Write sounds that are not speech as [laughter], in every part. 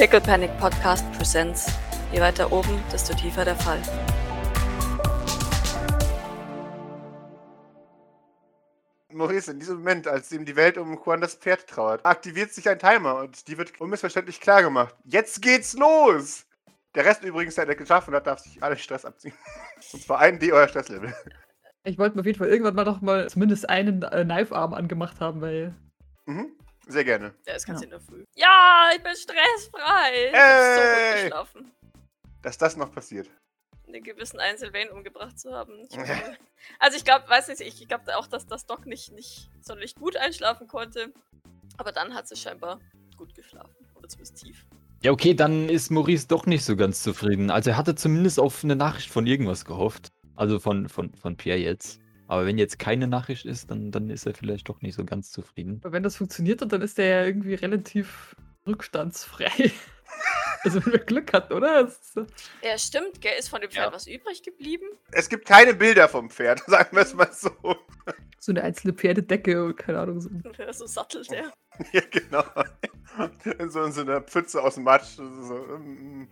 Pickle Panic Podcast Presents. Je weiter oben, desto tiefer der Fall. Maurice, in diesem Moment, als ihm die Welt um Juan das Pferd trauert, aktiviert sich ein Timer und die wird unmissverständlich klar gemacht. Jetzt geht's los! Der Rest übrigens, der das geschaffen hat, darf sich alle Stress abziehen. [laughs] Und zwar einen D euer Stresslevel. Ich wollte mir auf jeden Fall irgendwann mal noch mal zumindest einen äh, Knife-Arm angemacht haben, weil. Mhm. Sehr gerne. Der ist ganz Ja. in der Früh. Ja, ich bin stressfrei. Ich so Ey! gut geschlafen. Dass das noch passiert. einen gewissen Einzelwayne umgebracht zu haben. Ich [laughs] also ich glaube, weiß nicht, ich glaube auch, dass das Doc nicht, nicht sonderlich gut einschlafen konnte. Aber dann hat sie scheinbar gut geschlafen. Oder zumindest tief. Ja, okay, dann ist Maurice doch nicht so ganz zufrieden. Also er hatte zumindest auf eine Nachricht von irgendwas gehofft. Also von, von, von Pierre jetzt. Aber wenn jetzt keine Nachricht ist, dann, dann ist er vielleicht doch nicht so ganz zufrieden. Aber wenn das funktioniert hat, dann ist der ja irgendwie relativ rückstandsfrei. [laughs] also wenn wir Glück hatten, oder? Äh, Ja, stimmt, gell, ist von dem Pferd Ja. was übrig geblieben? Es gibt keine Bilder vom Pferd, [laughs] sagen wir es mal so. so eine einzelne Pferdedecke und keine Ahnung. So. [laughs] so sattelt der. Ja, genau. In so, in so einer Pfütze aus dem Matsch. So, mm.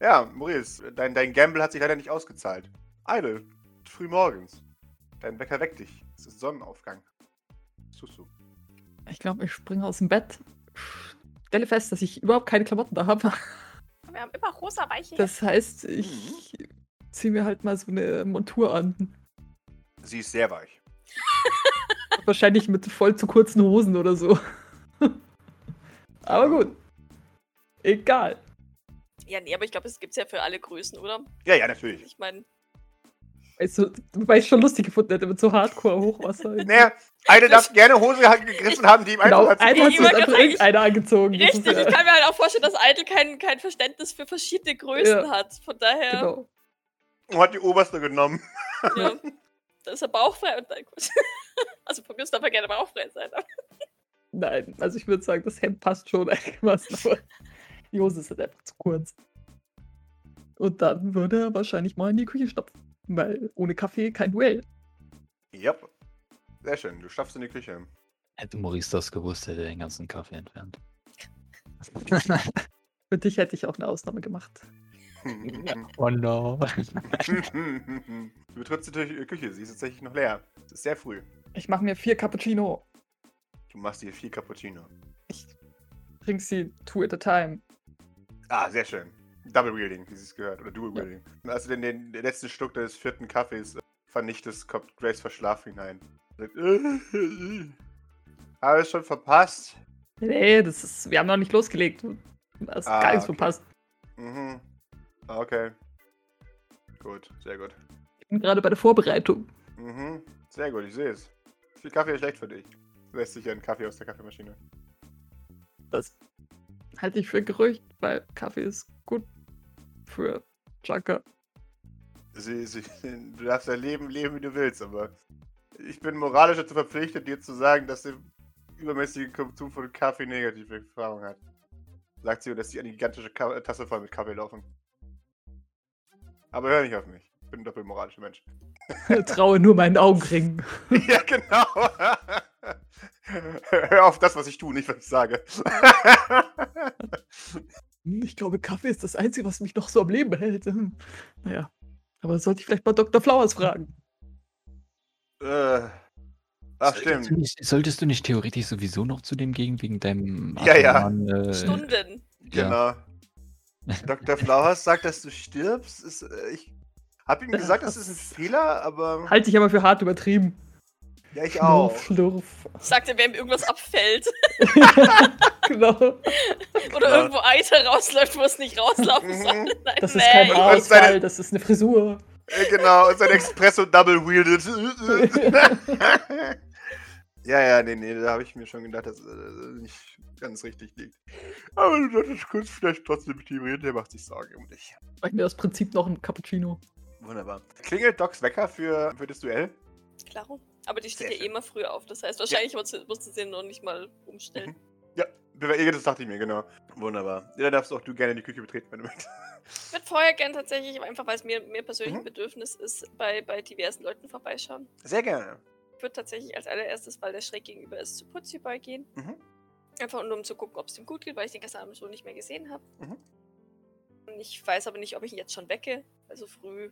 ja, Maurice, dein, dein Gamble hat sich leider nicht ausgezahlt. Idle, früh morgens. Dein Wecker weckt dich. Es ist Sonnenaufgang. Was tust du? Ich glaube, ich springe aus dem Bett, stelle fest, dass ich überhaupt keine Klamotten da habe. [laughs] Wir haben immer rosa weiche Das heißt, ich ziehe mir halt mal so eine Montur an. Sie ist sehr weich. [laughs] Wahrscheinlich mit voll zu kurzen Hosen oder so. [laughs] Aber gut. Egal. Ja, nee, aber ich glaube, es gibt es ja für alle Größen, oder? Ja, ja, natürlich. Ich meine, Weißt du, wobei ich schon lustig gefunden hätte mit so Hardcore-Hochwasser. [laughs] Naja, eine darf gerne Hose gegriffen haben, die ihm Genau, einfach einer zu hat Ich sich einfach irgendeiner angezogen. Das ist richtig, ja- ich kann mir halt auch vorstellen, dass Idle kein, kein Verständnis für verschiedene Größen Ja. hat. Von daher, Genau. und hat die oberste genommen. ja, [laughs] da ist er bauchfrei und nein, gut. [laughs] Also von mir darf er gerne bauchfrei sein. Nein, also ich würde sagen, das Hemd passt schon einigermaßen, aber die Hose ist halt einfach zu kurz. Und dann würde er wahrscheinlich mal in die Küche stopfen. Weil ohne Kaffee kein Duell. Yep. Sehr schön, du schaffst in die Küche. Hätte Maurice das gewusst, hätte er den ganzen Kaffee entfernt. [laughs] Für dich hätte ich auch eine Ausnahme gemacht. [laughs] oh no. [laughs] du betrittst die Küche, sie ist tatsächlich noch leer. Es ist sehr früh. Ich mache mir vier Cappuccino. Du machst dir vier Cappuccino. Ich trinke sie two at a time. Ah, sehr schön. Double Wielding, wie sie es gehört. Oder Dual Wielding. Und als du den, den, den letzten Schluck des vierten Kaffees äh, vernichtest, kommt Grace verschlafen hinein. Sagt, äh, Habe ich schon verpasst? Nee, das ist. Wir haben noch nicht losgelegt. Du hast Ah, gar nichts okay. verpasst. Mhm. Okay. Gut, sehr gut. Ich bin gerade bei der Vorbereitung. Mhm. Sehr gut, ich sehe es. Viel Kaffee ist schlecht für dich. Lässt sich einen Kaffee aus der Kaffeemaschine. Das halte ich für Gerücht, weil Kaffee ist gut für Junker. Sie, sie, [laughs] du darfst dein Leben leben, wie du willst, aber ich bin moralisch dazu verpflichtet, dir zu sagen, dass der übermäßige Konsum von Kaffee negative Erfahrungen hat. Sagt sie und lässt sich eine gigantische Ka Tasse voll mit Kaffee laufen. Aber hör nicht auf mich. Ich bin ein doppelmoralischer Mensch. [laughs] Traue nur meinen Augenringen. [laughs] ja, genau. hör auf das, was ich tue, nicht was ich sage. Ich glaube, Kaffee ist das Einzige, was mich noch so am Leben hält. Hm. Naja. Aber sollte ich vielleicht mal Dr. Flowers fragen? äh, ach, Solltest stimmt. du, nicht, solltest du nicht theoretisch sowieso noch zu dem gehen, wegen deinem Ja, ja. Atoman, äh, Stunden. Genau. [laughs] Dr. Flowers sagt, dass du stirbst. Ist, äh, ich hab ihm gesagt, das ist ein Fehler, aber. Halte ich aber für hart übertrieben. Ja, ich auch. Schlurf, schlurf. Sagt er, wenn ihm irgendwas abfällt. [laughs] genau. Oder Ja. irgendwo Eiter rausläuft, wo es nicht rauslaufen Mhm. soll. Nein, Das ist kein Haarausfall, seine- das ist eine Frisur. Äh, genau, und sein Espresso double wielded. [laughs] ja, ja, nee, nee, da habe ich mir schon gedacht, dass äh, nicht ganz richtig liegt. Aber du solltest kurz vielleicht trotzdem mit ihm reden, der macht sich Sorgen um dich. Sag mir das Prinzip noch ein Cappuccino. Wunderbar. Klingelt Docs Wecker für, für das Duell? Klaro. Aber die steht Sehr ja schön. immer früher auf. Das heißt, wahrscheinlich musste musste sie noch nicht mal umstellen. Ja, das dachte ich mir, genau. Wunderbar. Ja, dann darfst auch du gerne die Küche betreten, wenn du möchtest. Ich würde vorher gern tatsächlich, einfach weil es mir, mir persönlich Mhm. ein Bedürfnis ist, bei, bei diversen Leuten vorbeischauen. Sehr gerne. Ich würde tatsächlich als allererstes, weil der schräg gegenüber ist, zu Putzi Boy gehen. Mhm. Einfach nur um zu gucken, ob es ihm gut geht, weil ich den gestern Abend so nicht mehr gesehen habe. Mhm. Ich weiß aber nicht, ob ich ihn jetzt schon wecke. Also früh.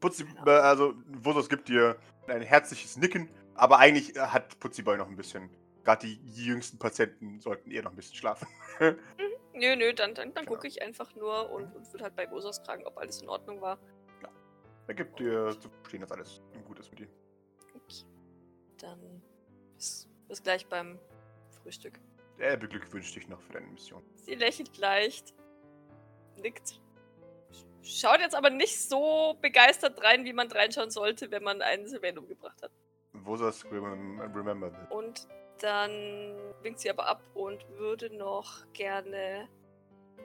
Putzi, äh, also Vosos gibt dir ein herzliches Nicken, aber eigentlich äh, hat Putziboy noch ein bisschen. Gerade die jüngsten Patienten sollten eher noch ein bisschen schlafen. [laughs] Nö, nö, dann, dann, dann Genau. gucke ich einfach nur und, und würde halt bei Bosos fragen, ob alles in Ordnung war. Er gibt dir zu verstehen, dass alles gut ist mit dir. Okay. Dann bis, bis gleich beim Frühstück. Er beglückwünscht dich noch für deine Mission. Sie lächelt leicht, nickt. Schaut jetzt aber nicht so begeistert rein, wie man reinschauen sollte, wenn man einen Sylvain umgebracht hat. Vosos rem remember this. Und dann winkt sie aber ab und würde noch gerne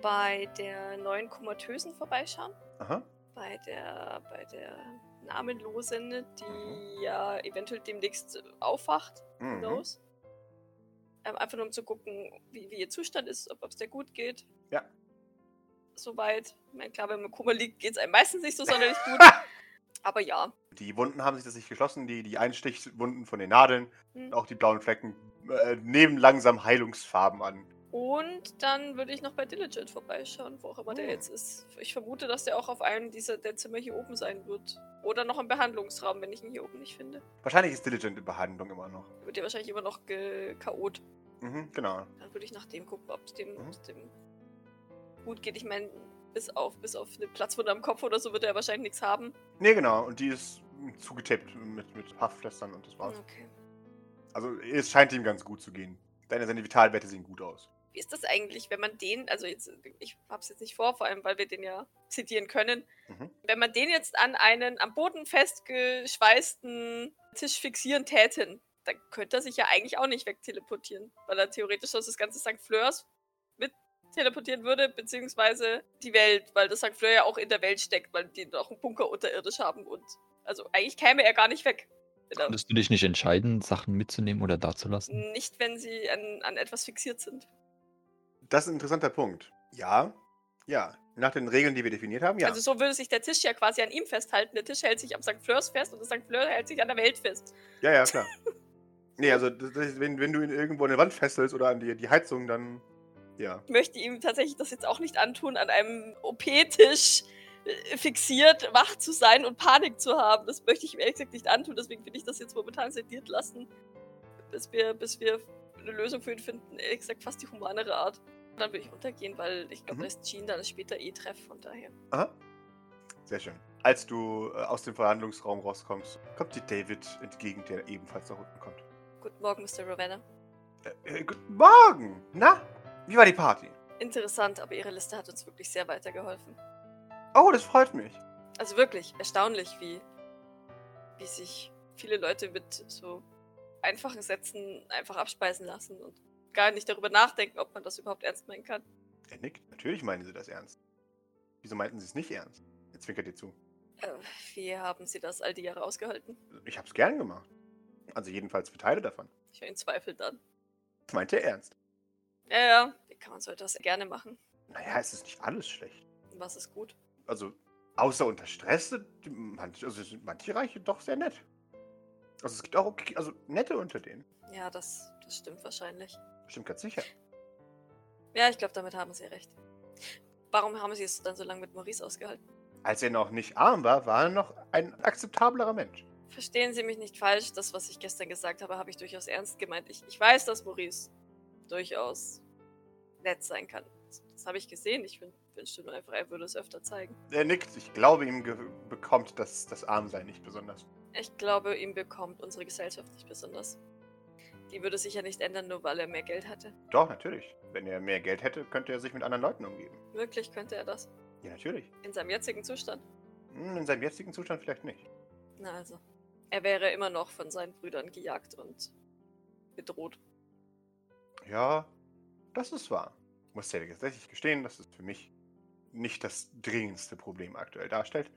bei der neuen Komatösen vorbeischauen. Aha. Bei der, bei der Namenlosen, die Mhm. ja eventuell demnächst aufwacht. Mhm. knows? Ähm, einfach nur um zu gucken, wie, wie ihr Zustand ist, ob es dir gut geht. Ja. Soweit. Ich meine, klar, wenn man Koma liegt, geht es einem meistens nicht so sonderlich [laughs] gut. Aber ja. Die Wunden haben sich das nicht geschlossen, die, die Einstichwunden von den Nadeln, Hm. auch die blauen Flecken, äh, nehmen langsam Heilungsfarben an. Und dann würde ich noch bei Diligent vorbeischauen, wo auch immer der Hm. jetzt ist. Ich vermute, dass der auch auf einem dieser der Zimmer hier oben sein wird. Oder noch im Behandlungsraum, wenn ich ihn hier oben nicht finde. Wahrscheinlich ist Diligent in Behandlung immer noch. Wird der wahrscheinlich immer noch K.O.t. Mhm, genau. Dann würde ich nach dem gucken, ob es dem, Mhm. dem gut geht. Ich meine, bis auf, bis auf eine Platzwunde am Kopf oder so wird er wahrscheinlich nichts haben. Nee, genau. Und die ist zugetappt mit, mit Haftpflastern und das war's. Okay. Also es scheint ihm ganz gut zu gehen. Deine, seine Vitalwerte sehen gut aus. Wie ist das eigentlich, wenn man den, also jetzt, ich hab's jetzt nicht vor, vor allem, weil wir den ja zitieren können, Mhm. wenn man den jetzt an einen am Boden festgeschweißten Tisch fixieren täten, dann könnte er sich ja eigentlich auch nicht wegteleportieren, weil er theoretisch sonst das ganze St. Fleurs teleportieren würde, beziehungsweise die Welt, weil das St. Fleur ja auch in der Welt steckt, weil die noch einen Bunker unterirdisch haben und also eigentlich käme er gar nicht weg. Er- Konntest du dich nicht entscheiden, Sachen mitzunehmen oder dazulassen? Nicht, wenn sie an, an etwas fixiert sind. Das ist ein interessanter Punkt. Ja, ja. Nach den Regeln, die wir definiert haben, ja. Also so würde sich der Tisch ja quasi an ihm festhalten. Der Tisch hält sich am St. Fleurs fest und das St. Fleur hält sich an der Welt fest. ja, ja, klar. nee, also das, das, wenn, wenn du ihn irgendwo an der Wand fesselst oder an die, die Heizung, dann ja. Ich möchte ihm tatsächlich das jetzt auch nicht antun, an einem OP-Tisch äh, fixiert, wach zu sein und Panik zu haben. Das möchte ich ihm ehrlich gesagt nicht antun. Deswegen will ich das jetzt momentan sediert lassen, bis wir, bis wir eine Lösung für ihn finden. Ehrlich gesagt fast die humanere Art. Und dann will ich untergehen, weil ich glaube, Mhm. da ist Jean dann später eh Treff, von daher. Aha. Sehr schön. Als du äh, aus dem Verhandlungsraum rauskommst, kommt dir David entgegen, der ebenfalls nach unten kommt. Guten Morgen, Mr. Ravenna. Äh, äh, guten Morgen! Na, wie war die Party? Interessant, aber Ihre Liste hat uns wirklich sehr weitergeholfen. Oh, das freut mich. Also wirklich erstaunlich, wie, wie sich viele Leute mit so einfachen Sätzen einfach abspeisen lassen und gar nicht darüber nachdenken, ob man das überhaupt ernst meinen kann. Er nickt. Natürlich meinen sie das ernst. Wieso meinten sie es nicht ernst? Er zwinkert dir zu. Äh, wie haben Sie das all die Jahre ausgehalten? Ich hab's gern gemacht. Also jedenfalls für Teile davon. Ich höre ihn zweifelnd an. Das meinte er ernst. Ja, ja, wie kann man so etwas gerne machen? Naja, es ist nicht alles schlecht. Was ist gut? Also, außer unter Stress sind manche, also sind manche Reiche doch sehr nett. Also es gibt auch okay, also nette unter denen. Ja, das, das stimmt wahrscheinlich. Stimmt ganz sicher. Ja, ich glaube, damit haben Sie recht. Warum haben Sie es dann so lange mit Maurice ausgehalten? Als er noch nicht arm war, war er noch ein akzeptablerer Mensch. Verstehen Sie mich nicht falsch. Das, was ich gestern gesagt habe, habe ich durchaus ernst gemeint. Ich, ich weiß, dass Maurice durchaus nett sein kann. Das, habe ich gesehen. Ich wün- wünschte nur einfach, er würde es öfter zeigen. Er nickt. Ich glaube, ihm bekommt das, das Armsein nicht besonders. Ich glaube, ihm bekommt unsere Gesellschaft nicht besonders. Die würde sich ja nicht ändern, nur weil er mehr Geld hatte. Doch, natürlich. Wenn er mehr Geld hätte, könnte er sich mit anderen Leuten umgeben. Wirklich könnte er das. Ja, natürlich. In seinem jetzigen Zustand. Hm, In seinem jetzigen Zustand vielleicht nicht. Na also. Er wäre immer noch von seinen Brüdern gejagt und bedroht. Ja, das ist wahr. Ich muss dir tatsächlich gestehen, dass es für mich nicht das dringendste Problem aktuell darstellt.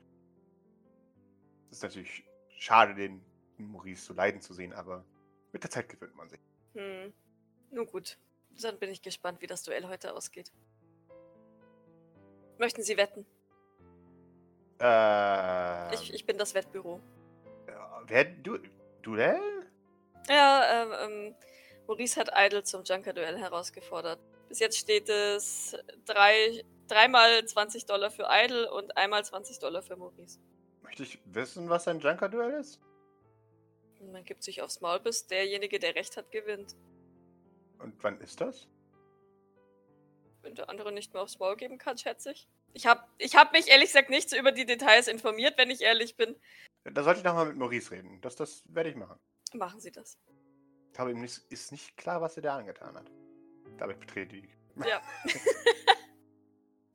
Es ist natürlich schade, den Maurice so leiden zu sehen, aber mit der Zeit gewöhnt man sich. Hm. Nun gut. Dann bin ich gespannt, wie das Duell heute ausgeht. Möchten Sie wetten? Äh, Ich, ich bin das Wettbüro. ja, wer, du, du denn? Ja, ähm, ähm, Maurice hat Idle zum Junker-Duell herausgefordert. Bis jetzt steht es drei, dreimal 20 Dollar für Idle und einmal 20 Dollar für Maurice. Möchte ich wissen, was ein Junker-Duell ist? Man gibt sich aufs Maul, bis derjenige, der recht hat, gewinnt. Und wann ist das? Wenn der andere nicht mehr aufs Maul geben kann, schätze ich. Ich habe ich hab mich ehrlich gesagt nicht so über die Details informiert, wenn ich ehrlich bin. Da sollte ich nochmal mit Maurice reden. Das, das werde ich machen. Machen Sie das. Ich glaube, ihm nicht, ist nicht klar, was er da angetan hat. Damit betrete ich. Ja.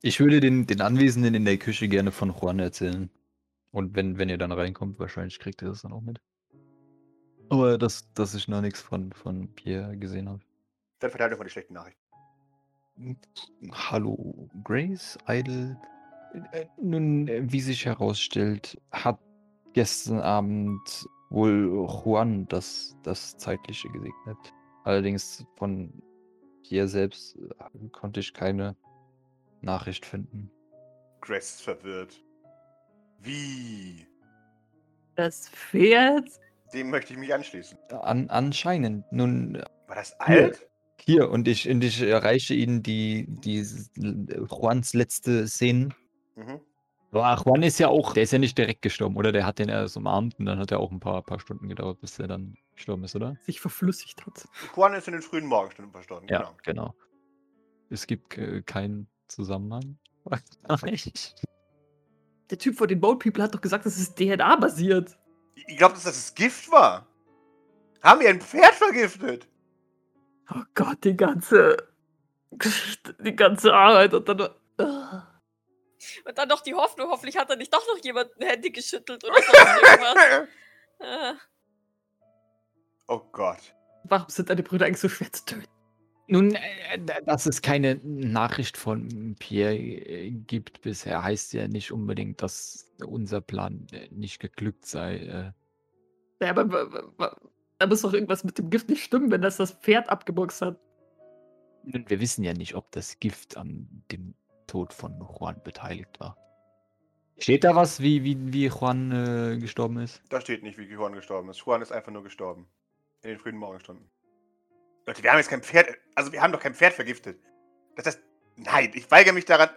Ich würde den, den Anwesenden in der Küche gerne von Juan erzählen. Und wenn, wenn ihr dann reinkommt, wahrscheinlich kriegt ihr das dann auch mit. Aber dass, dass ich noch nichts von, von Pierre gesehen habe. Dann verteilt doch mal die schlechten Nachrichten. Hallo, Grace, Idle. Äh, Nun, äh, wie sich herausstellt, hat gestern Abend wohl Juan das, das Zeitliche gesegnet. Allerdings von Pierre selbst äh, konnte ich keine Nachricht finden. Grace ist verwirrt. Wie? Das Pferd? Dem möchte ich mich anschließen. An, anscheinend. Nun, äh, War das alt? hier, und ich, und ich erreiche Ihnen die, die Juans letzte Szene. Mhm. Ach, Juan ist ja auch, der ist ja nicht direkt gestorben, oder? Der hat den erst umarmt und dann hat er auch ein paar, paar Stunden gedauert, bis er dann gestorben ist, oder? Sich verflüssigt hat. Juan ist in den frühen Morgenstunden verstorben. Ja, Genau. genau. Es gibt äh, keinen Zusammenhang. [laughs] Der Typ von den Boat People hat doch gesagt, das ist DNA-basiert. Ich glaube, dass das Gift war. Haben wir ein Pferd vergiftet? Oh Gott, die ganze Geschichte, die ganze Arbeit und dann. Ugh. Und dann noch die Hoffnung, hoffentlich hat er nicht doch noch jemand ein Handy geschüttelt oder sonst irgendwas. [laughs] Äh, oh Gott. Warum sind deine Brüder eigentlich so schwer zu töten? Nun, äh, d- dass es keine Nachricht von Pierre äh, gibt bisher, heißt ja nicht unbedingt, dass unser Plan äh, nicht geglückt sei. Äh, Ja, aber da muss doch irgendwas mit dem Gift nicht stimmen, wenn das das Pferd abgeboxt hat. nun, wir wissen ja nicht, ob das Gift an dem Tod von Juan beteiligt war. Steht da was, wie, wie, wie Juan äh, gestorben ist? Da steht nicht, wie Juan gestorben ist. Juan ist einfach nur gestorben. In den frühen Morgenstunden. Leute, wir haben jetzt kein Pferd. Also, wir haben doch kein Pferd vergiftet. Das heißt. Nein, ich weigere mich daran.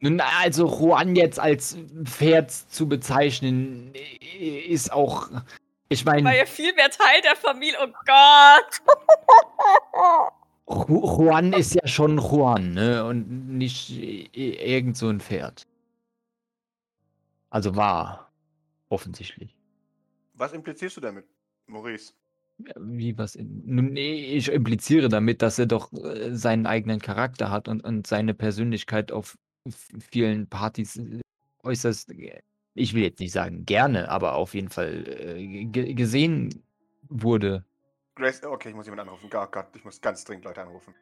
Nun, also Juan jetzt als Pferd zu bezeichnen, äh, ist auch. Ich war meine, ja viel mehr Teil der Familie. Oh Gott. [laughs] Ju- Juan ist ja schon Juan, ne? Und nicht irgend so ein Pferd. Also war. Offensichtlich. Was implizierst du damit, Maurice? Wie was in. Nun, ich impliziere damit, dass er doch äh, seinen eigenen Charakter hat und, und seine Persönlichkeit auf vielen Partys äh, äußerst, äh, ich will jetzt nicht sagen gerne, aber auf jeden Fall ge- gesehen wurde. Grace, okay, ich muss jemanden anrufen. Oh Gott, ich muss ganz dringend Leute anrufen.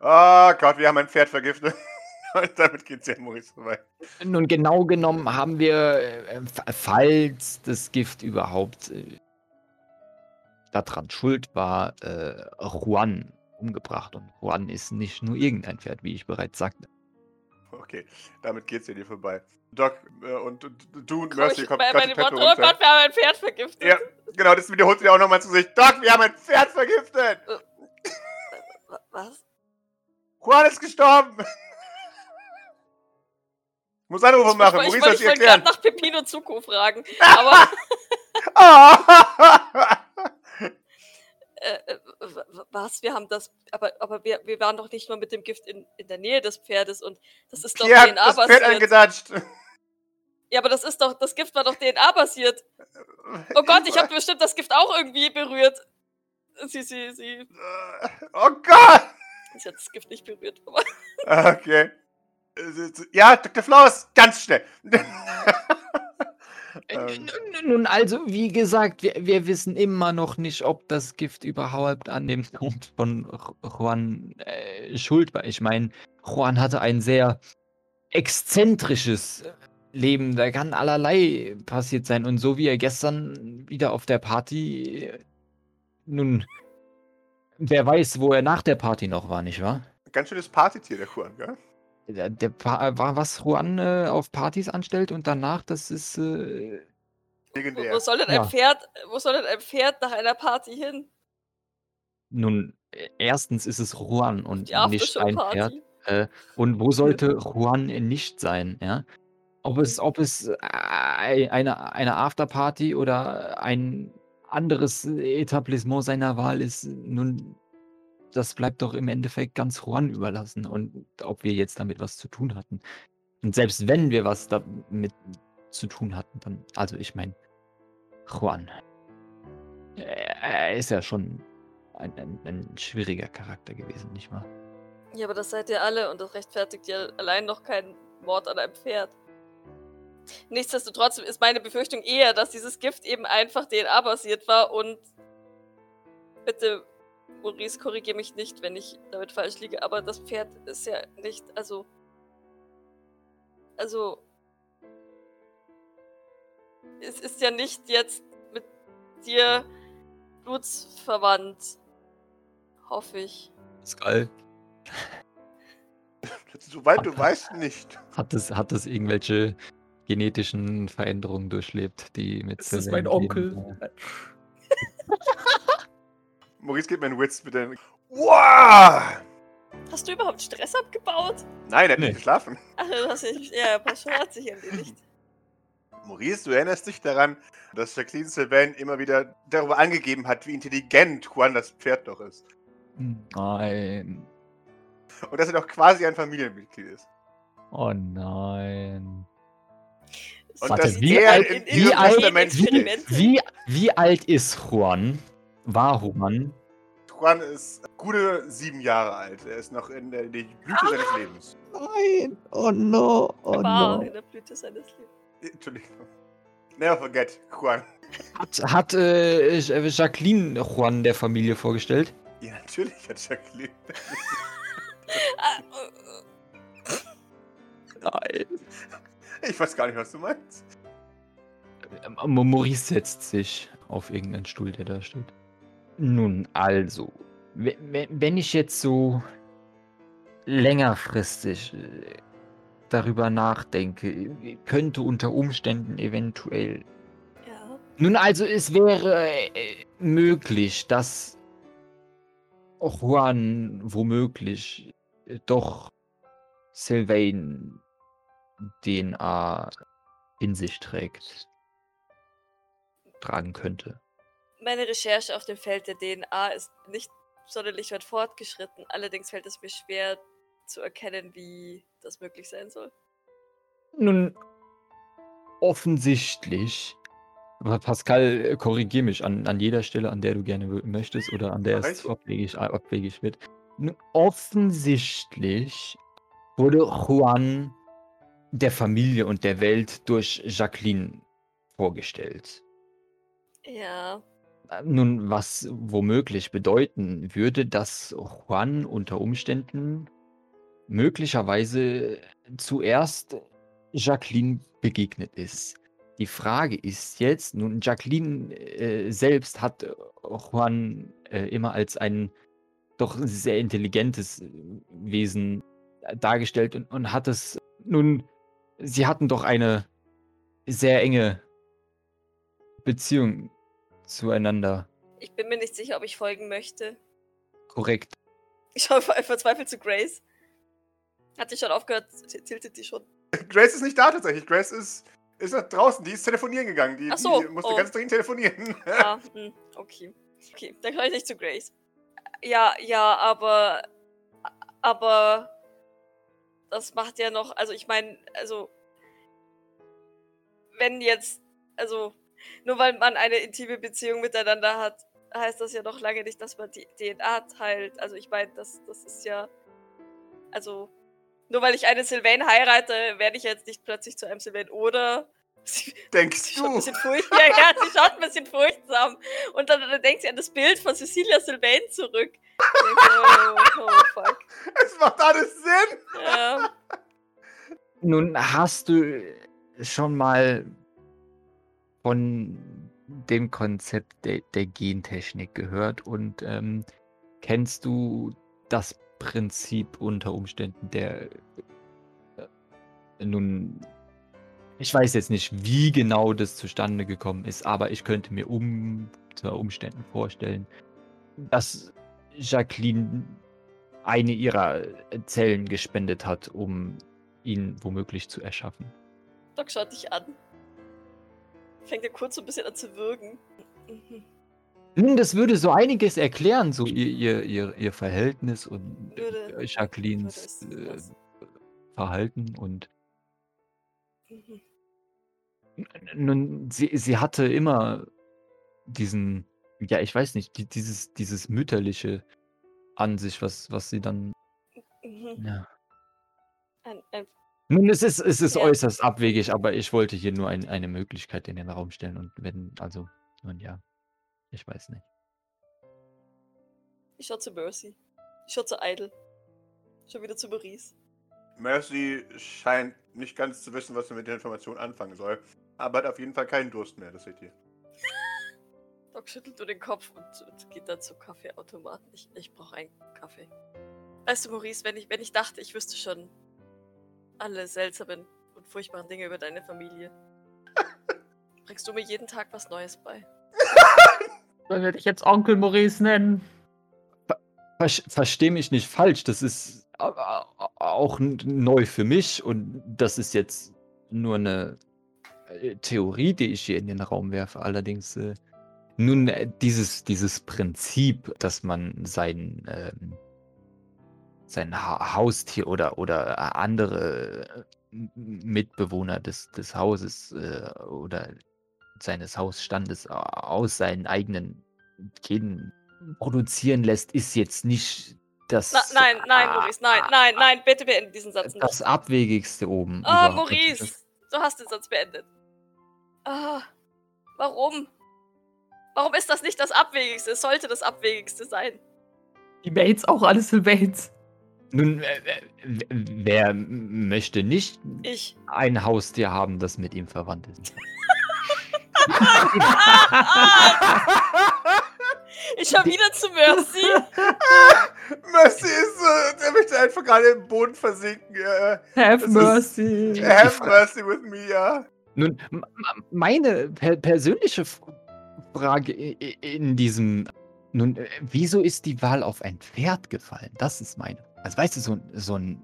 Oh Gott, wir haben ein Pferd vergiftet. [laughs] Damit geht's ja Maurice vorbei. Nun, genau genommen haben wir, äh, f- falls das Gift überhaupt äh, daran schuld war, äh, Juan umgebracht. Und Juan ist nicht nur irgendein Pferd, wie ich bereits sagte. Okay, damit geht's ja dir vorbei. Doc äh, und, und du und Mercy ich, kommt gerade die Treppe oh runter. Gott, wir haben ein Pferd vergiftet. Ja, genau, das wiederholt sie auch nochmal zu sich. Doc, wir haben ein Pferd vergiftet! Wa- Was? Juan ist gestorben! Ich [laughs] muss Anrufe machen, ich Maurice wollte soll ich sie wollte gerade erklären. nach Pepino Zuko fragen. [laughs] Aber Ah! [laughs] äh, äh, was? Wir haben das. Aber, aber wir, wir waren doch nicht nur mit dem Gift in, in der Nähe des Pferdes und das ist doch DNA-basiert. Ja, aber das ist doch, das Gift war doch DNA-basiert. [laughs] Oh Gott, ich habe bestimmt das Gift auch irgendwie berührt. Sie, sie, sie. Oh Gott! Sie hat das Gift nicht berührt. Okay. Ja, Dr. Flowers, ganz schnell. [laughs] Äh, Ähm. Nun, also, wie gesagt, wir, wir wissen immer noch nicht, ob das Gift überhaupt an dem [laughs] Tod von Ju- Juan äh, schuld war. Ich meine, Juan hatte ein sehr exzentrisches Leben. Da kann allerlei passiert sein. Und so wie er gestern wieder auf der Party. äh, Nun, wer weiß, wo er nach der Party noch war, nicht wahr? Ganz schönes Partytier, der Juan, gell? Der, der war, was Juan äh, auf Partys anstellt und danach, das ist. Äh, wo, Legendär. wo soll denn Ja. ein Pferd, wo soll denn ein Pferd nach einer Party hin? Nun, e erstens ist es Juan und Die nicht ein Pferd. Aftershow-Party. Äh, und wo sollte Juan nicht sein, ja? Ob es ob es, äh, ei eine eine Afterparty oder ein anderes Etablissement seiner Wahl ist, nun, das bleibt doch im Endeffekt ganz Juan überlassen und ob wir jetzt damit was zu tun hatten. Und selbst wenn wir was damit zu tun hatten, dann also ich meine, Juan. Er er ist ja schon ein ein ein schwieriger Charakter gewesen, nicht wahr? Ja, aber das seid ihr alle und das rechtfertigt ja allein noch keinen Mord an einem Pferd. Nichtsdestotrotz ist meine Befürchtung eher, dass dieses Gift eben einfach DNA-basiert war und bitte, Maurice, korrigiere mich nicht, wenn ich damit falsch liege, aber das Pferd ist ja nicht, also. Also. Es ist ja nicht jetzt mit dir blutsverwandt. Hoffe ich. Pascal, [laughs] Soweit du weißt, nicht. hat es hat es irgendwelche genetischen Veränderungen durchlebt, die mit Das ist mein Onkel. [laughs] Maurice gibt mir einen Witz mit den. Wow! Hast du überhaupt Stress abgebaut? Nein, er hat Nee. nicht geschlafen. Ach, du hast nicht. Ja, Pascal hat sich erledigt. Maurice, du erinnerst dich daran, dass Jacqueline Sylvain immer wieder darüber angegeben hat, wie intelligent Juan das Pferd doch ist. Nein. Und dass er doch quasi ein Familienmitglied ist. Oh nein. Und Warte, dass wie er alt- in wie alt-. Wie wie alt ist Juan? War Juan? Juan ist gute sieben Jahre alt. Er ist noch in der, in der Blüte seines Lebens. Nein. Oh no. Oh Er war in der Blüte seines Lebens. Entschuldigung. Never forget, Juan. Hat, hat äh, Jacqueline Juan der Familie vorgestellt? Ja, natürlich hat Jacqueline. Ah, äh, Nein. Ich weiß gar nicht, was du meinst. Maurice setzt sich auf irgendeinen Stuhl, der da steht. Nun, also, we- we- wenn ich jetzt so längerfristig äh, darüber nachdenke, könnte unter Umständen eventuell. ja. Nun, also, es wäre äh, möglich, dass Juan womöglich äh, doch Sylvain DNA in sich trägt. Tragen könnte. Meine Recherche auf dem Feld der DNA ist nicht sonderlich weit fortgeschritten. Allerdings fällt es mir schwer zu erkennen, wie das möglich sein soll. Nun, offensichtlich. Aber Pascal, korrigier mich an, an jeder Stelle, an der du gerne möchtest oder an der es abwegig, abwegig wird. Nun, offensichtlich wurde Juan der Familie und der Welt durch Jacqueline vorgestellt. Ja. Nun, was womöglich bedeuten würde, dass Juan unter Umständen möglicherweise zuerst Jacqueline begegnet ist. Die Frage ist jetzt, nun, Jacqueline äh, selbst hat Juan äh, immer als ein doch sehr intelligentes Wesen äh, dargestellt und, und hat es, nun, sie hatten doch eine sehr enge Beziehung zueinander. Ich bin mir nicht sicher, ob ich folgen möchte. Korrekt. Ich schaue ver- verzweifelt zu Grace. Hat die schon aufgehört? Tiltet die schon? Grace ist nicht da tatsächlich. Grace ist, ist nach draußen. Die ist telefonieren gegangen. Die, Ach so, die musste oh. ganz dringend telefonieren. [laughs] Ah, hm, okay. Okay, dann kann ich nicht zu Grace. Ja, ja, aber. Aber. Das macht ja noch. Also, ich meine, also. Wenn jetzt. Also. Nur weil man eine intime Beziehung miteinander hat, heißt das ja noch lange nicht, dass man die DNA teilt. Also, ich meine, das, das ist ja. Also. Nur weil ich eine Sylvain heirate, werde ich jetzt nicht plötzlich zu einem Sylvain oder. Sie, Denkst Sie schaut ein du? bisschen furchtsam. Ja, ja, sie schaut ein bisschen furchtsam. Und dann, dann denkt sie an das Bild von Cecilia Sylvain zurück. Ich so, Oh, oh, fuck. Es macht alles Sinn. Ja. Nun hast du schon mal von dem Konzept der, der Gentechnik gehört und ähm, kennst du das Prinzip unter Umständen der äh, nun ich weiß jetzt nicht, wie genau das zustande gekommen ist, aber ich könnte mir unter Umständen vorstellen, dass Jacqueline eine ihrer Zellen gespendet hat, um ihn womöglich zu erschaffen. Doc schaut dich an. Fängt er kurz so ein bisschen an zu würgen. Mhm. Nun, das würde so einiges erklären, so ihr, ihr, ihr, ihr Verhältnis und Würde- äh, Jacquelines würde äh, es Verhalten und Mhm. nun, sie, sie hatte immer diesen, ja, ich weiß nicht, die, dieses, dieses mütterliche an sich, was, was sie dann, Mhm. ja. Ein, ein, Nun, es ist, es ist Ja. äußerst abwegig, aber ich wollte hier nur ein, eine Möglichkeit in den Raum stellen und wenn, also, nun ja, ich weiß nicht. ich schau zu Mercy. Ich schau zu Idle. Schon wieder zu Maurice. Mercy scheint nicht ganz zu wissen, was sie mit der Information anfangen soll. Aber hat auf jeden Fall keinen Durst mehr, das seht ihr. [laughs] Doc schüttelt nur den Kopf und, und geht dann zum Kaffeeautomaten. Ich, ich brauche einen Kaffee. Weißt du, Maurice, wenn ich, wenn ich dachte, ich wüsste schon alle seltsamen und furchtbaren Dinge über deine Familie, [laughs] bringst du mir jeden Tag was Neues bei. Sollen wir dich jetzt Onkel Maurice nennen? Ver Versteh mich nicht falsch, das ist au- au- auch neu für mich und das ist jetzt nur eine äh, Theorie, die ich hier in den Raum werfe. Allerdings, äh, nun, äh, dieses, dieses Prinzip, dass man sein, ähm, sein ha Haustier oder, oder äh, andere äh, Mitbewohner des, des Hauses äh, oder seines Hausstandes aus seinen eigenen Genen produzieren lässt, ist jetzt nicht das. Na, nein, nein, ah, Maurice, nein, nein, nein, bitte beende diesen Satz nicht. Das Abwegigste oben. Oh, überhaupt. Maurice, du hast den Satz beendet. Ah, warum? Warum ist das nicht das Abwegigste? Es sollte das Abwegigste sein. Die Bates, auch alle Sylvains. Nun, äh, äh, wer möchte nicht Ich. ein Haustier haben, das mit ihm verwandt ist? [laughs] Ich schau wieder zu Mercy. [laughs] Mercy ist, äh, der möchte einfach gerade im Boden versinken. Äh, Have Das ist- mercy. have mercy with me, ja. Nun, meine per persönliche Frage in diesem. Nun, äh, wieso ist die Wahl auf ein Pferd gefallen? Das ist meine. Also, weißt du, so, ein- so ein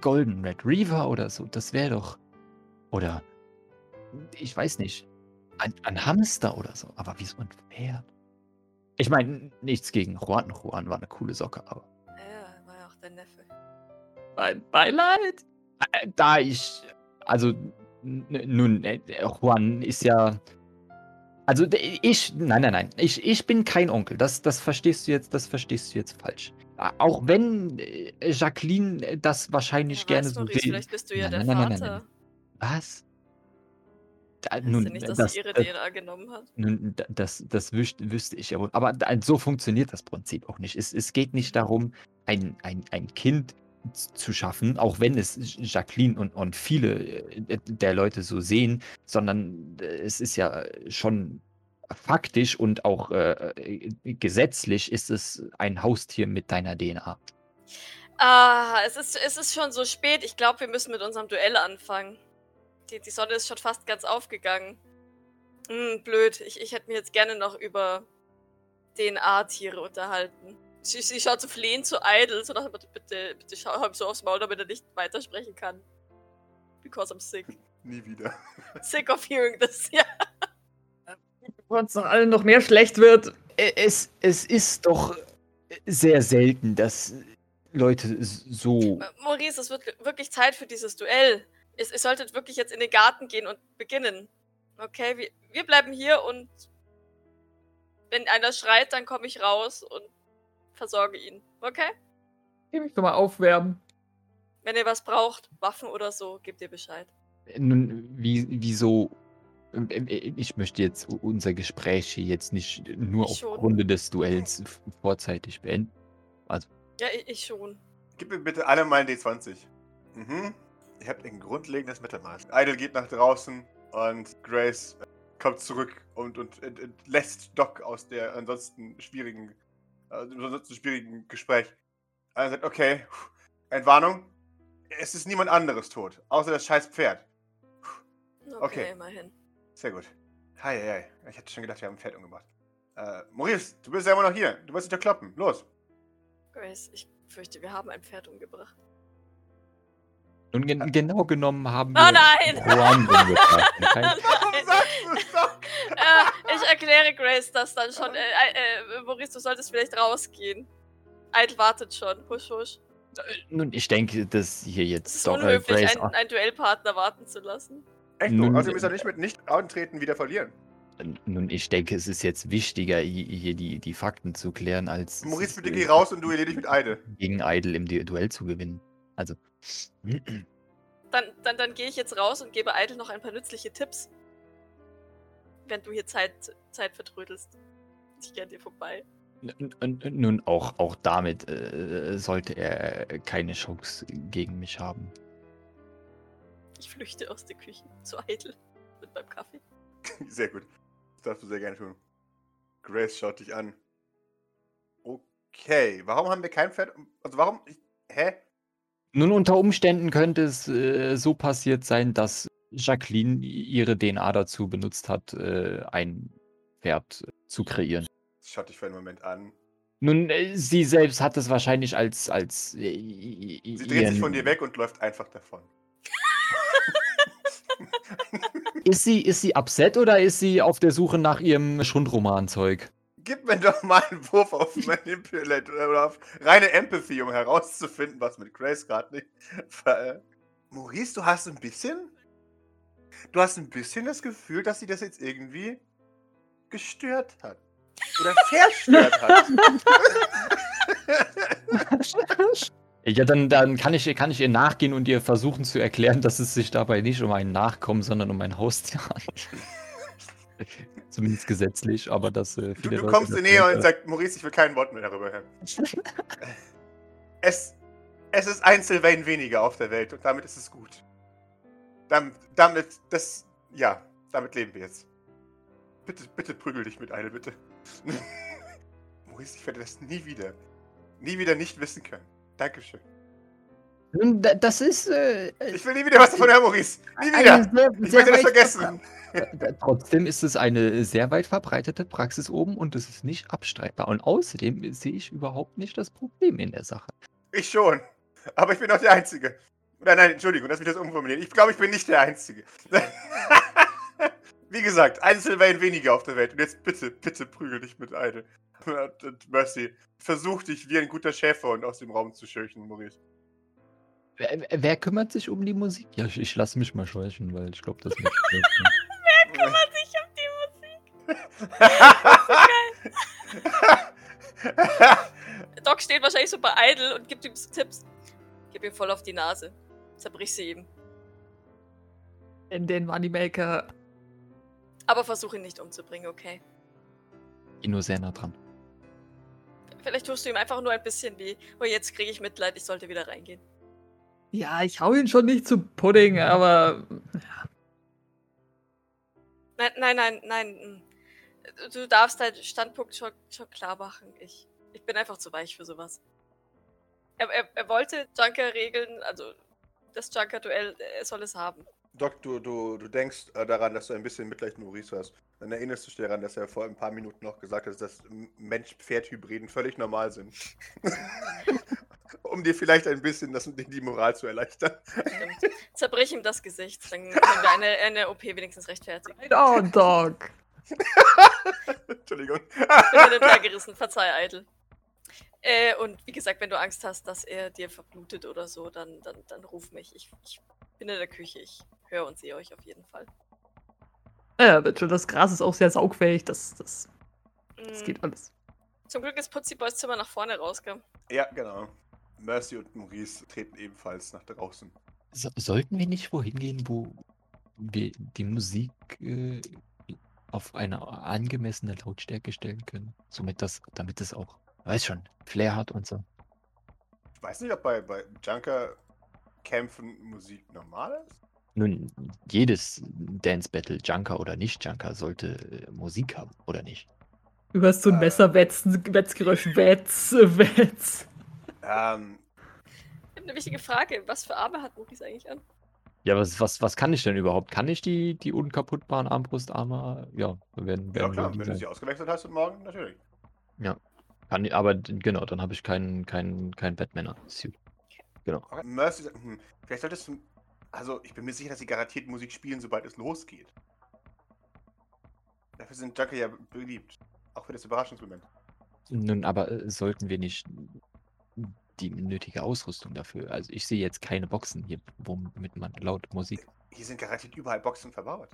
Golden Red Reaver oder so, das wäre doch. Oder. Ich weiß nicht. Ein, ein Hamster oder so. Aber wieso ein Pferd? Ich meine, nichts gegen Juan. Juan war eine coole Socke, aber. Ja, war ja auch dein Neffe. Mein Beileid. Da ich, also nun, äh, Juan ist ja, also ich, nein, nein, nein, ich, ich bin kein Onkel. Das, das verstehst du jetzt, das verstehst du jetzt falsch. Auch wenn äh, Jacqueline äh, das wahrscheinlich Ja, gerne so will. vielleicht bist du ja Nein, der nein, nein, Vater. Was? Da, nun, nicht, dass das, sie ihre DNA genommen hat? nun, da- das, das wüsste, wüsste ich ja wohl. Aber so funktioniert das Prinzip auch nicht. Es, es geht nicht darum, ein, ein, ein Kind zu schaffen, auch wenn es Jacqueline und, und viele äh, der Leute so sehen, sondern es ist ja schon faktisch und auch äh, äh, gesetzlich ist es ein Haustier mit deiner DNA. Ah, es ist, es ist schon so spät. Ich glaube, wir müssen mit unserem Duell anfangen. Die, die Sonne ist schon fast ganz aufgegangen. Hm, blöd. Ich, ich hätte mir jetzt gerne noch über DNA-Tiere unterhalten. Sie, sie schaut so flehend zu Idle, so nach, bitte, bitte, bitte schau ihm so aufs Maul, damit er nicht weitersprechen kann. Because I'm sick. Nie wieder. Sick of hearing this. [laughs] Ja. Bevor uns noch allen noch mehr schlecht wird. Es, es ist doch sehr selten, dass Leute so. Maurice, es wird wirklich Zeit für dieses Duell. Ihr, ihr solltet wirklich jetzt in den Garten gehen und beginnen. Okay, wir, wir bleiben hier und wenn einer schreit, dann komme ich raus und versorge ihn. Okay? Ich mich nochmal aufwärmen. Wenn ihr was braucht, Waffen oder so, gebt ihr Bescheid. Nun, wie, wieso? Ähm, äh, Ich möchte jetzt unser Gespräch hier jetzt nicht nur Ich schon. aufgrund des Duells vorzeitig beenden. Ja, ich, ich schon. Gib mir bitte alle mal ein D20. Mhm. Ihr habt ein grundlegendes Mittelmaß. Idle geht nach draußen und Grace äh, kommt zurück und, und, ent- entlässt Doc aus der ansonsten schwierigen, äh, dem ansonsten schwierigen Gespräch. Er sagt, okay, Entwarnung. Es ist niemand anderes tot, außer das scheiß Pferd. Okay, Okay. immerhin. Sehr gut. Hi, hi, hi. Ich hatte schon gedacht, wir haben ein Pferd umgebracht. Äh, Maurice, du bist ja immer noch hier. Du musst dich doch kloppen. Los. Grace, ich fürchte, wir haben ein Pferd umgebracht. Und gen genau genommen haben Oh wir nein! Juan [laughs] umgebracht. Kein- Warum sagst du es doch? äh, ich erkläre Grace das dann schon. Äh, äh, äh, Maurice, du solltest vielleicht rausgehen. Eid wartet schon. Husch, husch. Nun, ich denke, dass hier Es jetzt ist doch äh, unhöflich, Grace einen, einen Duellpartner warten zu lassen. Echt, Nun, außerdem ist er nicht mit Nicht-Antreten wieder verlieren. Nun, ich denke, es ist jetzt wichtiger, hi- hier die, die Fakten zu klären, als Maurice, bitte äh, geh raus und duellier dich mit Eide. gegen Idle im Du- Duell zu gewinnen. Also. Dann, dann, dann gehe ich jetzt raus und gebe Idle noch ein paar nützliche Tipps. Wenn du hier Zeit, Zeit vertrödelst. Ich gehe an dir vorbei. Nun, auch, auch damit äh, sollte er keine Chance gegen mich haben. Ich flüchte aus der Küche zu Idle mit meinem Kaffee. [laughs] Sehr gut. Das darfst du sehr gerne tun. Grace schaut dich an. Okay, warum haben wir kein Pferd? Also warum? Ich, hä? Nun, unter Umständen könnte es äh, so passiert sein, dass Jacqueline ihre DNA dazu benutzt hat, äh, ein Pferd zu kreieren. Schaut dich für einen Moment an. Nun, äh, sie selbst hat es wahrscheinlich als. als äh, Sie dreht sich von dir weg und läuft einfach davon. [laughs] Ist sie, ist sie upset oder ist sie auf der Suche nach ihrem Schundroman-Zeug? Gib mir doch mal einen Wurf auf [laughs] Manipulate oder auf reine Empathy, um herauszufinden, was mit Grace gerade nicht. [laughs] ver- Maurice, du hast ein bisschen. Du hast ein bisschen das Gefühl, dass sie das jetzt irgendwie gestört hat. Oder verstört hat. Ja, dann, dann kann, ich, kann ich ihr nachgehen und ihr versuchen zu erklären, dass es sich dabei nicht um einen Nachkommen, sondern um ein Haustier [laughs] handelt. Zumindest gesetzlich, aber das. Äh, Du, du kommst näher nicht, und sagst, Maurice, ich will kein Wort mehr darüber hören. es, es ist ein Sylvain weniger auf der Welt und damit ist es gut. Damit, damit, das, ja, damit leben wir jetzt. Bitte, bitte prügel dich mit Eile, bitte. [laughs] Maurice, ich werde das nie wieder, nie wieder nicht wissen können. Dankeschön. Nun, da- Das ist. Äh, Ich will nie wieder was davon hören, Maurice. Nie wieder. sehr- Ich werde das vergessen. verbra- [laughs] Trotzdem ist es eine sehr weit verbreitete Praxis oben und es ist nicht abstreitbar. Und außerdem sehe ich überhaupt nicht das Problem in der Sache. Ich schon. Aber ich bin auch der Einzige. Oder nein, Entschuldigung, lass mich das umformulieren. Ich glaube, ich bin nicht der Einzige. [laughs] Wie gesagt, ein Sylvain weniger auf der Welt. Und jetzt bitte, bitte prügel dich mit Eide. Und, und Mercy, versuch dich wie ein guter Schäferhund aus dem Raum zu scheuchen, Maurice. Wer, wer kümmert sich um die Musik? Ja, ich, ich lasse mich mal scheuchen, weil ich glaube, das macht [laughs] Kümmert sich um die Musik. [laughs] Doc steht wahrscheinlich so bei Idle und gibt ihm so Tipps. Gib ihm voll auf die Nase. Zerbrich sie ihm. In den Moneymaker. Aber versuch ihn nicht umzubringen, okay? Ich nur sehr nah dran. Vielleicht tust du ihm einfach nur ein bisschen weh. Oh, jetzt kriege ich Mitleid, ich sollte wieder reingehen. Ja, ich hau ihn schon nicht zum Pudding, aber. Nein, nein, nein, nein. mm. Du darfst deinen Standpunkt schon, schon klar machen. Ich, ich bin einfach zu weich für sowas. Er, er, er wollte Junker regeln, also das Junker-Duell, er soll es haben. Doc, du, du, du denkst äh, daran, dass du ein bisschen Mitleid mit Maurice hast. Dann erinnerst du dich daran, dass er vor ein paar Minuten noch gesagt hat, dass Mensch-Pferd-Hybriden völlig normal sind. [laughs] um dir vielleicht ein bisschen das, die Moral zu erleichtern. Stimmt. Zerbrich ihm das Gesicht, dann können wir eine, eine OP wenigstens rechtfertigen. Right on, Dog. [laughs] Entschuldigung. Ich bin hin und her gerissen, verzeih, Eitel. Äh, und wie gesagt, wenn du Angst hast, dass er dir verblutet oder so, dann, dann, dann ruf mich. Ich, ich bin in der Küche, ich höre und sehe euch auf jeden Fall. Ja, bitte, das Gras ist auch sehr saugfähig. Das, das, das Mm, geht alles. Zum Glück ist Putzi Boys Zimmer nach vorne rausgekommen. Ja, genau. Mercy und Maurice treten ebenfalls nach draußen. So, sollten wir nicht wohin gehen, wo wir die Musik äh, auf eine angemessene Lautstärke stellen können? Somit das, damit es auch, weiß schon, Flair hat und so. Ich weiß nicht, ob bei, bei Junker-Kämpfen Musik normal ist. Nun, jedes Dance Battle, Junker oder nicht Junker, sollte äh, Musik haben, oder nicht? Du hörst so ein Äh. Messerwetzen, Wetzgeräusch, Wetz, [laughs] Wetz. Ähm, Ich habe eine wichtige Frage. Was für Arme hat Maurice eigentlich an? Ja, was, was, was kann ich denn überhaupt? Kann ich die, die unkaputtbaren Armbrustarme? Ja, werden, Ja, werden klar, die wenn du sie ausgewechselt hast und morgen, natürlich. Kann, ich- aber genau, dann habe ich keinen kein, kein Batman-Suit. Genau. Okay. Mercy, hm, vielleicht solltest du. Also, ich bin mir sicher, dass sie garantiert Musik spielen, sobald es losgeht. Dafür sind Junker ja beliebt. Auch für das Überraschungsmoment. Nun, aber äh, sollten wir nicht die nötige Ausrüstung dafür? Also ich sehe jetzt keine Boxen hier, womit man laut Musik. Hier sind garantiert überall Boxen verbaut.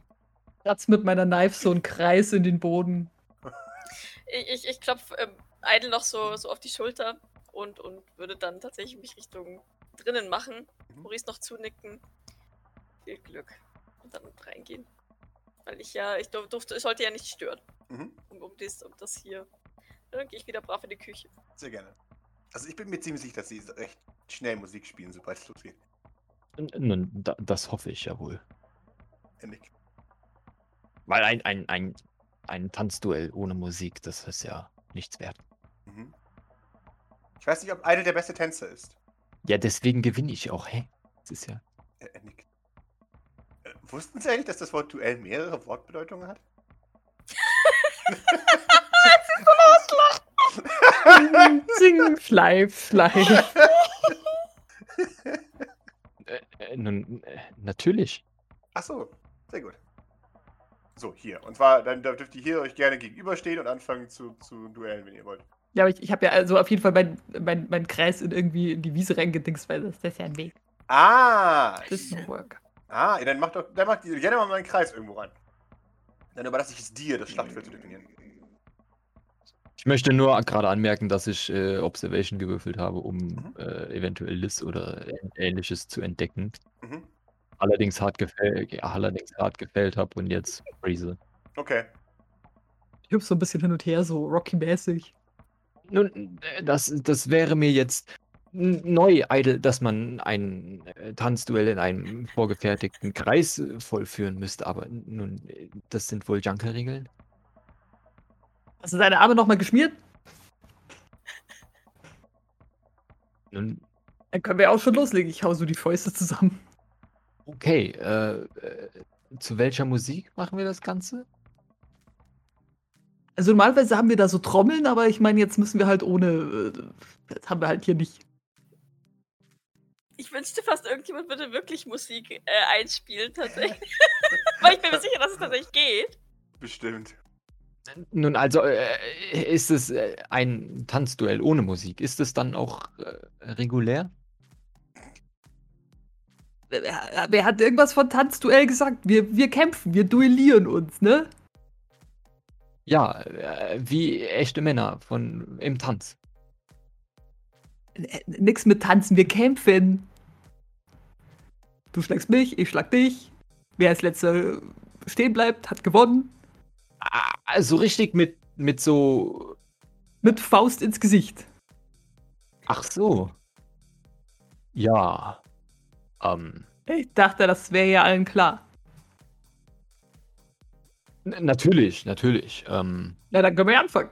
Kratz mit meiner Knife so einen Kreis in den Boden. [laughs] Ich, ich, ich klopfe ähm, Idle noch so, so auf die Schulter und, und würde dann tatsächlich mich Richtung drinnen machen. Mhm. Maurice noch zunicken. Viel Glück. Und dann reingehen. Weil ich ja, ich dur- durfte, ich sollte ja nicht stören. Mhm. Um, um, das, um das hier. Dann gehe ich wieder brav in die Küche. Sehr gerne. Also, ich bin mir ziemlich sicher, dass sie recht schnell Musik spielen, sobald es losgeht. Nun, da, das hoffe ich ja wohl. Endig. Weil ein, ein, ein, ein Tanzduell ohne Musik, das ist ja nichts wert. Mhm. Ich weiß nicht, ob Idle der beste Tänzer ist. Ja, deswegen gewinne ich auch, hä? Das ist ja. Äh, Endig. Wussten Sie eigentlich, dass das Wort Duell mehrere Wortbedeutungen hat? Sing, fly, fly. Äh, äh, nun, äh, natürlich. Ach so, sehr gut. So, hier. Und zwar, dann da dürft ihr hier euch gerne gegenüberstehen und anfangen zu, zu duellen, wenn ihr wollt. Ja, aber ich, ich habe ja also auf jeden Fall meinen mein, mein Kreis in irgendwie in die Wiese reingedingst, weil das, das ist ja ein Weg. Ah! Das no work. Ah, ja, dann macht doch, dann macht ihr gerne mal einen Kreis irgendwo rein. Dann überlasse ich es dir, das Schlachtfeld zu definieren. Ich möchte nur gerade anmerken, dass ich äh, Observation gewürfelt habe, um Mhm. äh, eventuell Liss oder ähnliches zu entdecken. Mhm. Allerdings hart gefällt, allerdings hart gefällt habe und jetzt Freeze. Okay. Ich hüpf so ein bisschen hin und her, so Rocky-mäßig. Nun, äh, das, das wäre mir jetzt neu, Idle, dass man ein äh, Tanzduell in einem vorgefertigten Kreis äh, vollführen müsste, aber nun, äh, das sind wohl Junker-Regeln? Hast du deine Arme nochmal geschmiert? Nun, Dann können wir auch schon loslegen. Ich hau so die Fäuste zusammen. okay, äh, zu welcher Musik machen wir das Ganze? Also normalerweise haben wir da so Trommeln, aber ich meine, jetzt müssen wir halt ohne. Das haben wir halt hier nicht. Ich wünschte fast, irgendjemand würde wirklich Musik äh, einspielen, tatsächlich. [laughs] Weil ich bin mir sicher, dass es tatsächlich geht. Bestimmt. Nun, also äh, ist es äh, ein Tanzduell ohne Musik? Ist es dann auch äh, regulär? Wer, wer hat irgendwas von Tanzduell gesagt? Wir, wir kämpfen, wir duellieren uns, ne? Ja, äh, wie echte Männer von im Tanz. Nix mit Tanzen, wir kämpfen. Du schlägst mich, ich schlag dich. Wer als letzter stehen bleibt, hat gewonnen. Also richtig mit, mit so. Mit Faust ins Gesicht. Ach so. Ja. Ähm, Ich dachte, das wäre ja allen klar. n- natürlich, natürlich. Ähm, Na, dann können wir ja anfangen.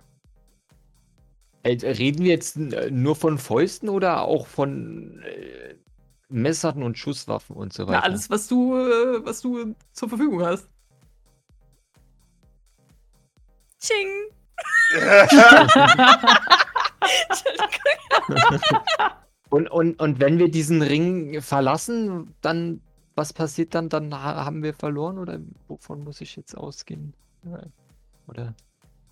äh, reden wir jetzt äh, nur von Fäusten oder auch von äh, Messern und Schusswaffen und so weiter? Na, alles, was du, äh, was du zur Verfügung hast. Ching! [laughs] Und, und, und wenn wir diesen Ring verlassen, dann, was passiert dann? Dann ha- haben wir verloren oder wovon muss ich jetzt ausgehen? Oder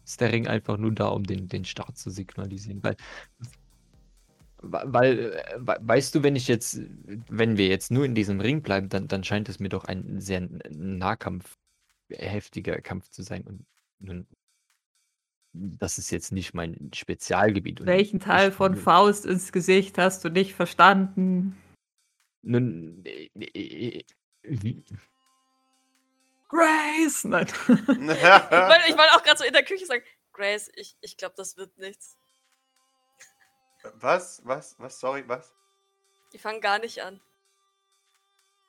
ist der Ring einfach nur da, um den, den Start zu signalisieren? Weil, weil, äh, we- weißt du, wenn ich jetzt, wenn wir jetzt nur in diesem Ring bleiben, dann, dann scheint es mir doch ein sehr Nahkampf, heftiger Kampf zu sein. Und nun, das ist jetzt nicht mein Spezialgebiet. und Welchen Teil ich- von Faust ins Gesicht hast du nicht verstanden? Nun, äh, äh, wie, Grace! Nein. [laughs] [laughs] Ich wollte ich wollte auch gerade so in der Küche sagen, Grace, ich, ich glaube, das wird nichts. Was? Was? Was? Sorry, was? Die fangen gar nicht an.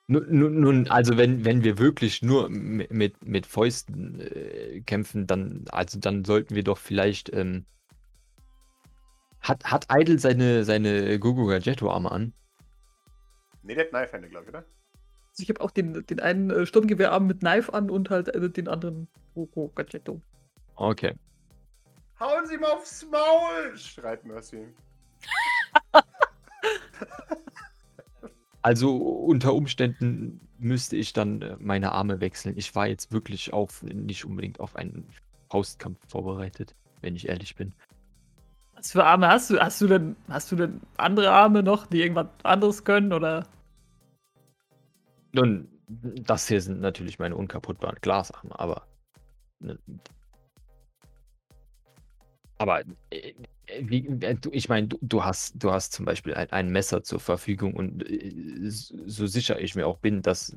nun, nun, also wenn, wenn wir wirklich nur mit, mit, Fäusten äh, kämpfen, dann, also dann sollten wir doch vielleicht, ähm, hat, hat Idle seine, seine Gugu Gadgetto Arme an? Nee, der hat Knife-Hände, glaube ich, oder? ich habe auch den, den einen äh, Sturmgewehrarm mit Knife an und halt äh, den anderen Roko Gadgetto. Okay. Hauen Sie mal aufs Maul! schreit Mercy. Also unter Umständen müsste ich dann äh, meine Arme wechseln. Ich war jetzt wirklich auf nicht unbedingt auf einen Faustkampf vorbereitet, wenn ich ehrlich bin. Was für Arme hast du? Hast du denn, hast du denn andere Arme noch, die irgendwas anderes können oder? Nun, das hier sind natürlich meine unkaputtbaren Glasarme, aber. Aber äh, wie, äh, du- ich meine, du, du hast, du hast zum Beispiel ein, ein Messer zur Verfügung und äh, so so sicher ich mir auch bin, dass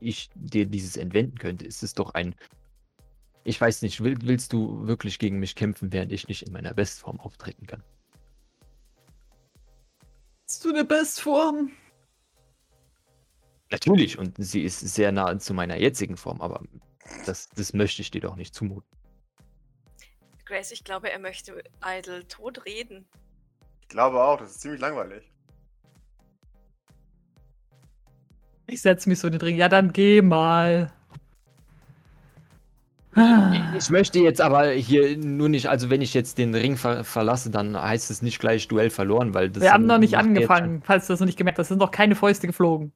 ich dir dieses entwenden könnte, ist es doch ein. Ich weiß nicht, will, willst du wirklich gegen mich kämpfen, während ich nicht in meiner Bestform auftreten kann? Hast du eine Bestform? Natürlich, und sie ist sehr nah zu meiner jetzigen Form, aber das, das möchte ich dir doch nicht zumuten. Grace, ich glaube, er möchte Idle tot reden. Ich glaube auch, das ist ziemlich langweilig. Ich setze mich so in den Ring. Ja, dann geh mal. Ich möchte jetzt aber hier nur nicht, also wenn ich jetzt den Ring ver verlasse, dann heißt es nicht gleich Duell verloren, weil das. Wir haben noch nicht angefangen, falls du das noch nicht gemerkt hast. Es sind noch keine Fäuste geflogen.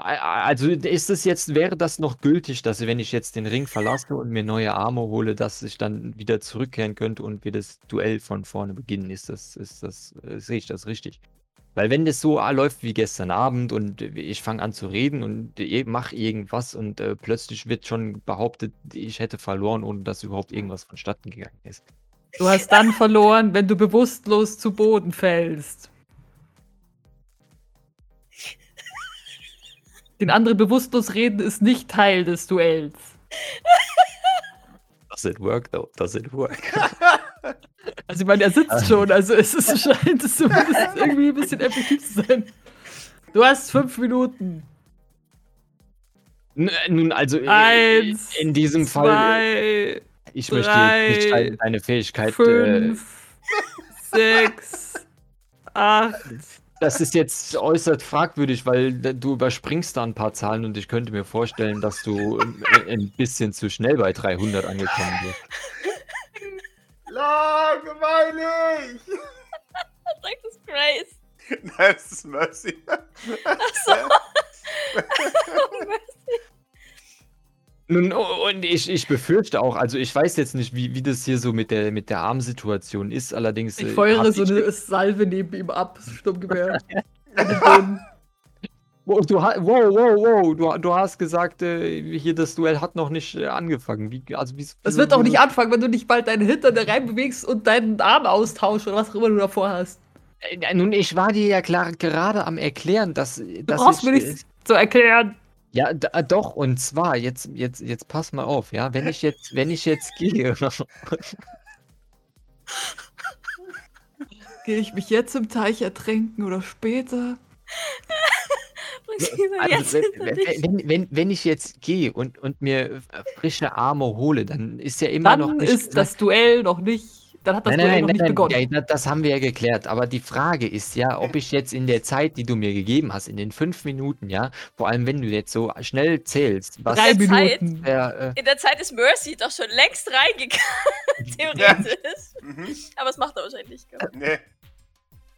Also ist es jetzt, wäre das noch gültig, dass wenn ich jetzt den Ring verlasse und mir neue Arme hole, dass ich dann wieder zurückkehren könnte und wir das Duell von vorne beginnen? Ist das, ist das, äh, sehe ich das richtig? Weil wenn das so ah, läuft wie gestern Abend und ich fange an zu reden und mache irgendwas und äh, plötzlich wird schon behauptet, ich hätte verloren, ohne dass überhaupt irgendwas vonstatten gegangen ist. Du hast dann verloren, wenn du bewusstlos zu Boden fällst. Den anderen bewusstlos reden ist nicht Teil des Duells. Does it work though? Does it work? [laughs] Also ich meine, er sitzt schon, also es ist, scheint es zumindest [laughs] irgendwie ein bisschen effektiv zu sein. Du hast fünf Minuten. N- Nun, also äh, Eins, in diesem Fall, Zwei, ich möchte jetzt nicht drei, deine- Fähigkeit. Äh, fünf, sechs, acht. Das ist jetzt äußerst fragwürdig, weil du überspringst da ein paar Zahlen und ich könnte mir vorstellen, dass du ähm, ein bisschen zu schnell bei 300 angekommen bist. [laughs] Langweilig! [laughs] Sagt es Grace. Nein, es ist Mercy. Achso. Nun, [laughs] oh, und ich, ich befürchte auch, also ich weiß jetzt nicht, wie, wie das hier so mit der, mit der Armsituation ist, allerdings. Ich äh, feuere so ich- eine Salve neben ihm ab, Sturmgewehr. [laughs] Wow, du, wow, wow, wow, du, du hast gesagt, äh, hier das Duell hat noch nicht äh, angefangen. Wie, also wie, Das wird doch nicht anfangen, wenn du nicht bald deinen Hintern da reinbewegst und deinen Arm austauschst oder was auch immer du davor hast. Äh, Nun, ich war dir ja klar gerade am erklären, dass, Du dass brauchst ich, mir nichts zu erklären. Ja, d- äh, doch, und zwar, jetzt, jetzt, jetzt pass mal auf, ja, wenn ich jetzt, wenn ich jetzt [laughs] gehe, [laughs] Gehe ich mich jetzt im Teich ertränken oder später? [laughs] Also, jetzt wenn, wenn, wenn, wenn ich jetzt gehe und, und mir frische Arme hole, dann ist ja immer noch Dann nicht ist das Duell noch nicht. Dann hat das Nein, nein, noch nein, nicht nein, begonnen. ja, das haben wir ja geklärt. Aber die Frage ist ja, ob ich jetzt in der Zeit, die du mir gegeben hast, in den fünf Minuten, ja, vor allem wenn du jetzt so schnell zählst, was Drei der Zeit- Minuten. der, äh, In der Zeit ist Mercy doch schon längst reingegangen, [laughs] theoretisch. [laughs] Mhm. Aber es macht er wahrscheinlich nicht. Nee.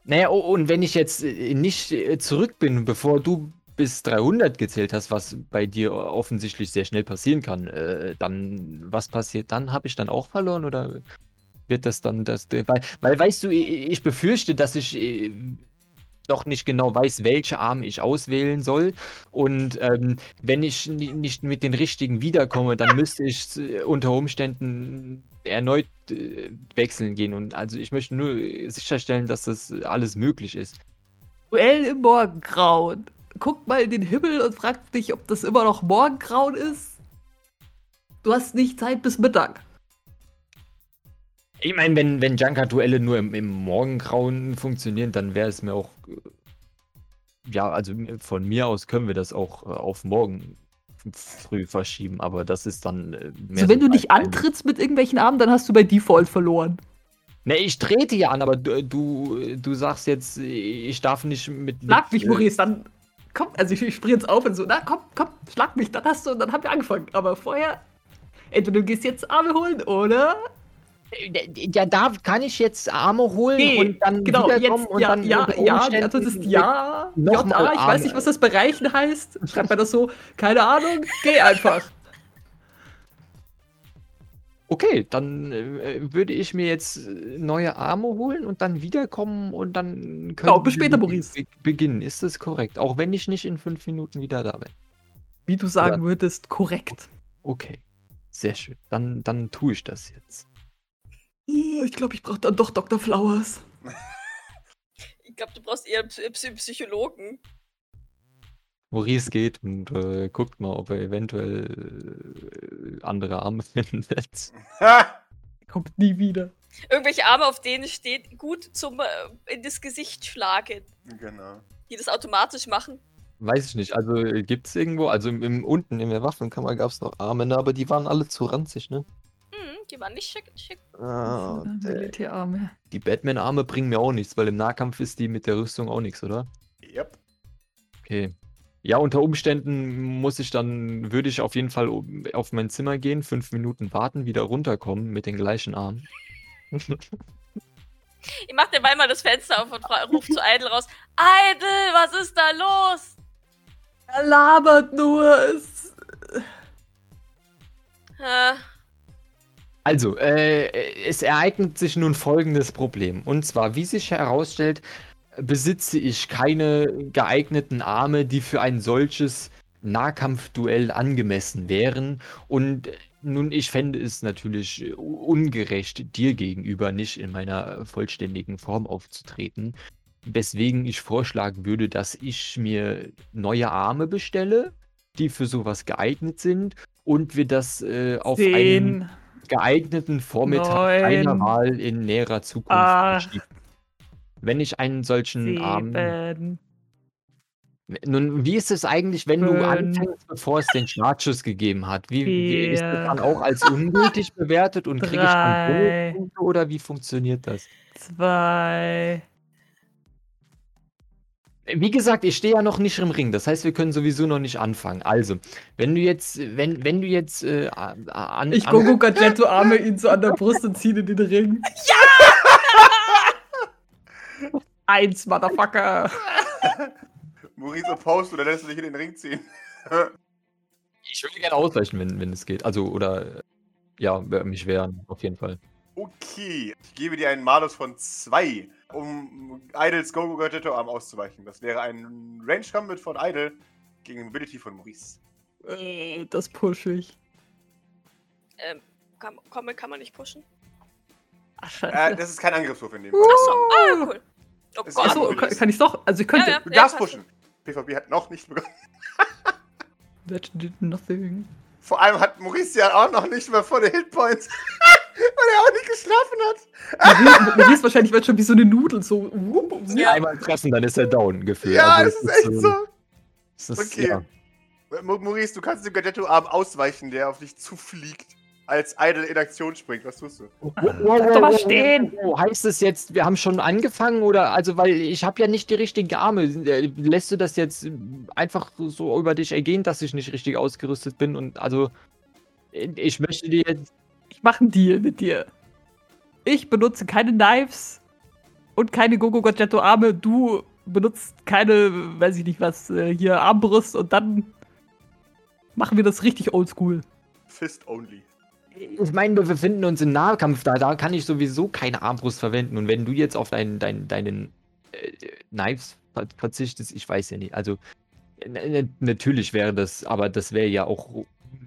Naja, oh, und wenn ich jetzt äh, nicht äh, zurück bin, bevor du bis 300 gezählt hast, was bei dir offensichtlich sehr schnell passieren kann, äh, dann, was passiert dann? Habe ich dann auch verloren oder wird das dann das, weil, weil weißt du, ich, befürchte, dass ich äh, noch nicht genau weiß, welche Arme ich auswählen soll. Und ähm, wenn ich ni- nicht mit den richtigen wiederkomme, dann müsste ich äh, unter Umständen erneut äh, wechseln gehen. Und also ich möchte nur sicherstellen, dass das alles möglich ist. Duell im Morgengrauen. Guck mal in den Himmel und frag dich, ob das immer noch Morgengrauen ist. Du hast nicht Zeit bis Mittag. Ich meine, wenn, wenn Junker-Duelle nur im, im Morgengrauen funktionieren, dann wäre es mir auch. äh, Ja, also von mir aus können wir das auch äh, auf morgen früh verschieben, aber das ist dann. äh, mehr Also wenn so du nicht antrittst mit irgendwelchen Armen, dann hast du bei Default verloren. Ne, ich trete ja an, aber du, du, du sagst jetzt, ich darf nicht mit. Schlag mich, Maurice, dann komm, also ich, ich spring jetzt auf und so, na komm, komm, schlag mich, dann hast du, und dann haben wir angefangen. Aber vorher, entweder du gehst jetzt Arme holen oder. Ja, da kann ich jetzt Arme holen Nee, und dann genau, wiederkommen jetzt, und ja, dann ja, unter ja, Antwort Umständen ist ja. noch JA, ich weiß nicht, was das bereichen heißt. Schreibt man das so, keine Ahnung, geh einfach. Okay, dann äh, würde ich mir jetzt äh, neue Arme holen und dann wiederkommen und dann können Genau, bis wir später, Maurice. be- beginnen. Ist das korrekt? Auch wenn ich nicht in fünf Minuten wieder da bin. Wie du sagen Ja. würdest, korrekt. Okay, sehr schön. Dann, dann tue ich das jetzt. Ich glaube, ich brauche dann doch Dr. Flowers. [laughs] Ich glaube, du brauchst eher Psy- Psy- Psychologen. Maurice geht und äh, guckt mal, ob er eventuell äh, andere Arme [laughs] findet. [laughs] Kommt nie wieder. Irgendwelche Arme, auf denen steht, gut zum äh, in das Gesicht schlagen. Genau. Die das automatisch machen. Weiß ich nicht. Also gibt es irgendwo, also im, im, unten in der Waffenkammer gab es noch Arme, ne, aber die waren alle zu ranzig, ne? Die waren nicht schick. schick. Ah, äh, Militärarme. die Batman-Arme bringen mir auch nichts, weil im Nahkampf ist die mit der Rüstung auch nichts, oder? Yep. Okay. Ja, unter Umständen muss ich dann, würde ich auf jeden Fall auf mein Zimmer gehen, fünf Minuten warten, wieder runterkommen mit den gleichen Armen. [laughs] Ich mach derweil mal das Fenster auf und ruf zu Idle raus. Idle, was ist da los? Er labert nur. Es Äh, Also, äh, es ereignet sich nun folgendes Problem. Und zwar, wie sich herausstellt, besitze ich keine geeigneten Arme, die für ein solches Nahkampfduell angemessen wären. Und nun, ich fände es natürlich ungerecht, dir gegenüber nicht in meiner vollständigen Form aufzutreten. Weswegen ich vorschlagen würde, dass ich mir neue Arme bestelle, die für sowas geeignet sind und wir das äh, auf einen. Geeigneten Vormittag Neun. einer Wahl in näherer Zukunft Acht. verschieben. Wenn ich einen solchen Arm. Sieben. Nun, wie ist es eigentlich, wenn du Fünf. anfängst, bevor es den Startschuss gegeben hat? Wie, wie ist das Vier. dann auch als ungültig bewertet und kriege ich dann. Bonuspunkte oder wie funktioniert das? Zwei. Wie gesagt, ich stehe ja noch nicht im Ring, das heißt, wir können sowieso noch nicht anfangen. Also, wenn du jetzt, wenn, wenn du jetzt äh, an, Ich Gogo Gadgetto arme ihn so an der Brust und ziehe in den Ring. Ja! [laughs] Eins, Motherfucker. Maurice opposed oder lässt du dich in den Ring ziehen? Ich würde gerne ausweichen, wenn, wenn es geht. Also, oder, ja, mich wehren, auf jeden Fall. Okay. Ich gebe dir einen Malus von 2, um Idles Gogo Gadgetto Arm auszuweichen. Das wäre ein Range Combat von Idle gegen Mobility von Maurice. Äh, Das push ich. ähm, kann, kann, man- kann man nicht pushen? Ach, Äh, scheiße. das ist kein Angriffswurf in dem Fall. Achso, ah, ja, cool. Oh Das Gott. ist Achso, kann, kann ich doch? Also ich könnte. Ja, ja. Du darfst passt. pushen. PvP hat noch nicht begonnen. That did nothing. Vor allem hat Maurice ja auch noch nicht mal volle Hitpoints. [laughs] weil er auch nicht geschlafen hat. Mir ist wahrscheinlich wird schon wie so eine Nudel so. wupp, wupp. Ja. Einmal treffen, dann ist er down gefühlt. Ja, Also, das ist echt so. ist, Okay. ja. Maurice, du kannst dem Gadgetto-Arm ausweichen, der auf dich zufliegt, als Idle in Aktion springt. Was tust du? Bleib doch mal stehen. Oh, heißt es jetzt, wir haben schon angefangen oder also weil ich habe ja nicht die richtigen Arme. Äh, Lässt du das jetzt einfach so über dich ergehen, dass ich nicht richtig ausgerüstet bin und also äh, ich möchte dir jetzt Ich mache einen Deal mit dir. Ich benutze keine Knives und keine Gogo Gadgetto Arme. Du benutzt keine, weiß ich nicht was, äh, hier Armbrust und dann machen wir das richtig oldschool. Fist only. ich meine, wir befinden uns im Nahkampf da, da kann ich sowieso keine Armbrust verwenden und wenn du jetzt auf deinen deinen deinen äh, Knives ver- verzichtest, ich weiß ja nicht. Also natürlich wäre das, aber das wäre ja auch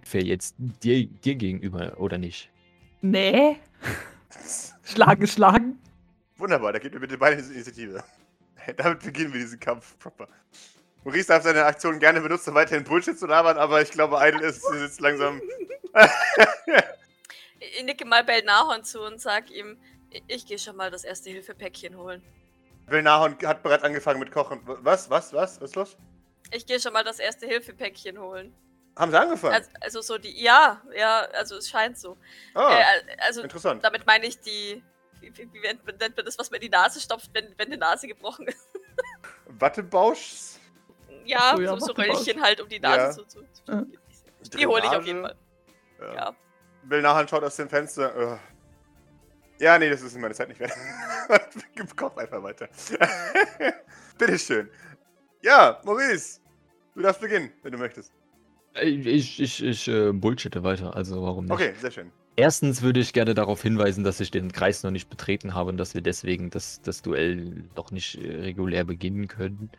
unfair jetzt dir, dir gegenüber oder nicht? Nee. Schlagen, schlagen. Wunderbar, da gebt mir bitte beide Initiative. Damit beginnen wir diesen Kampf proper. Maurice darf seine Aktion gerne benutzen, um weiterhin Bullshit zu labern, aber ich glaube, Idle ist, ist jetzt langsam. Ich nicke mal Belnahorn zu und sag ihm, ich, gehe schon mal das erste Hilfepäckchen holen. Belnahon hat bereits angefangen mit Kochen. Was? Was? Was? Was ist los? Ich gehe schon mal das erste Hilfepäckchen holen. Haben sie angefangen? Also, also so die, ja, ja, also es scheint so. ah, Äh, also interessant. damit meine ich die, wie, wie, wie nennt man das, was man in die Nase stopft, wenn, wenn die Nase gebrochen ist? [laughs] Wattebausch? Ja, Ach so, ja, so, so. Röllchen halt um die Nase Ja. zu, zu, zu Ja. Die hole ich auf jeden Fall. Ja. Ja. Will nachher schaut aus dem Fenster. Ugh. Ja, nee, das ist in meiner Zeit nicht wert. [laughs] Koch einfach weiter. [laughs] Bitteschön. Ja, Maurice, du darfst beginnen, wenn du möchtest. Ich, ich, ich äh, bullshitte weiter, also warum nicht? Okay, sehr schön. Erstens würde ich gerne darauf hinweisen, dass ich den Kreis noch nicht betreten habe und dass wir deswegen das, das Duell noch nicht äh, regulär beginnen können.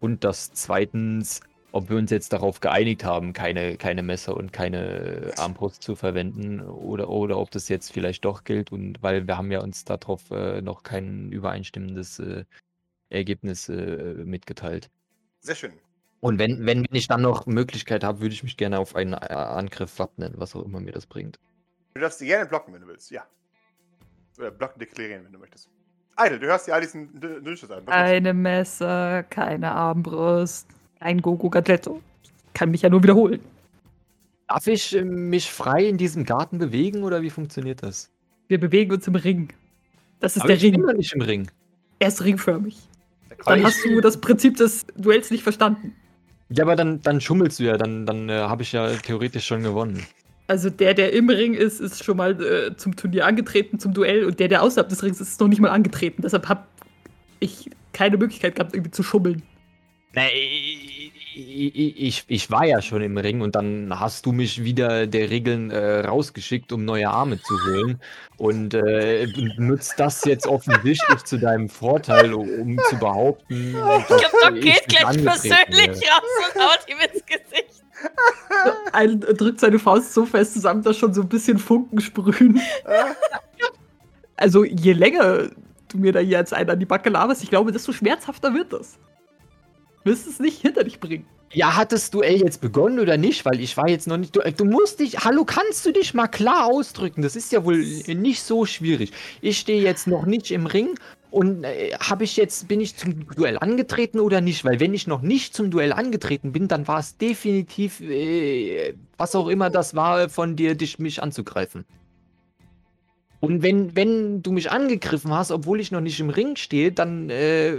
Und dass zweitens, ob wir uns jetzt darauf geeinigt haben, keine, keine Messer und keine Armbrust zu verwenden oder, oder ob das jetzt vielleicht doch gilt und weil wir haben ja uns darauf äh, noch kein übereinstimmendes äh, Ergebnis äh, mitgeteilt. Sehr schön. Und wenn, wenn ich dann noch Möglichkeit habe, würde ich mich gerne auf einen äh, Angriff wappnen, was auch immer mir das bringt. Du darfst sie gerne blocken, wenn du willst, ja. Oder blocken deklarieren, wenn du möchtest. Idle, du hörst dir all diesen Dünnschuss an. Keine Messer, keine Armbrust, kein Gogo Gadgetto. Kann mich ja nur wiederholen. Darf ich äh, mich frei in diesem Garten bewegen oder wie funktioniert das? Wir bewegen uns im Ring. Das ist Aber der ich bin Ring. doch nicht im Ring. Er ist ringförmig. Dann Ich- hast du das Prinzip des Duells nicht verstanden. Ja, aber dann, dann schummelst du ja, dann, dann äh, habe ich ja theoretisch schon gewonnen. Also der, der im Ring ist, ist schon mal äh, zum Turnier angetreten, zum Duell. Und der, der außerhalb des Rings ist, ist noch nicht mal angetreten. Deshalb habe ich keine Möglichkeit gehabt, irgendwie zu schummeln. Nee, ich, ich, ich war ja schon im Ring und dann hast du mich wieder der Regeln äh, rausgeschickt, um neue Arme zu holen. Und äh, nutzt das jetzt offensichtlich zu deinem Vorteil, um, zu behaupten. Ich glaube, Doc geht gleich angetreten persönlich werde. raus und haut ihm ins Gesicht. Ein drückt seine Faust so fest zusammen, dass schon so ein bisschen Funken sprühen. Also je länger du mir da hier als einer an die Backe laberst, ich glaube, desto schmerzhafter wird das. Wirst es nicht hinter dich bringen. Ja, hat das Duell jetzt begonnen oder nicht? Weil ich war jetzt noch nicht. Du, du musst dich. Hallo, kannst du dich mal klar ausdrücken? Das ist ja wohl nicht so schwierig. Ich stehe jetzt noch nicht im Ring und äh, habe ich jetzt. Bin ich zum Duell angetreten oder nicht? Weil wenn ich noch nicht zum Duell angetreten bin, dann war es definitiv, äh, was auch immer das war, von dir, dich mich anzugreifen. Und wenn, wenn du mich angegriffen hast, obwohl ich noch nicht im Ring stehe, dann äh,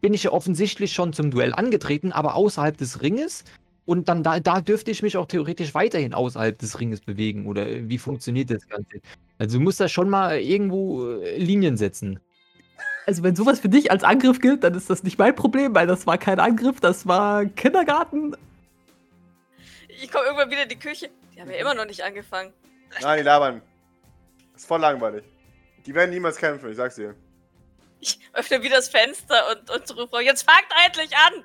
bin ich ja offensichtlich schon zum Duell angetreten, aber außerhalb des Ringes. Und dann da, da dürfte ich mich auch theoretisch weiterhin außerhalb des Ringes bewegen. Oder äh, wie funktioniert das Ganze? Also du musst da schon mal irgendwo äh, Linien setzen. Also wenn sowas für dich als Angriff gilt, dann ist das nicht mein Problem, weil das war kein Angriff, das war Kindergarten. Ich komme irgendwann wieder in die Küche. Die haben ja immer noch nicht angefangen. Nein, die labern. Ist voll langweilig. Die werden niemals kämpfen, ich sag's dir. Ich öffne wieder das Fenster und, und rufe, jetzt fangt endlich an!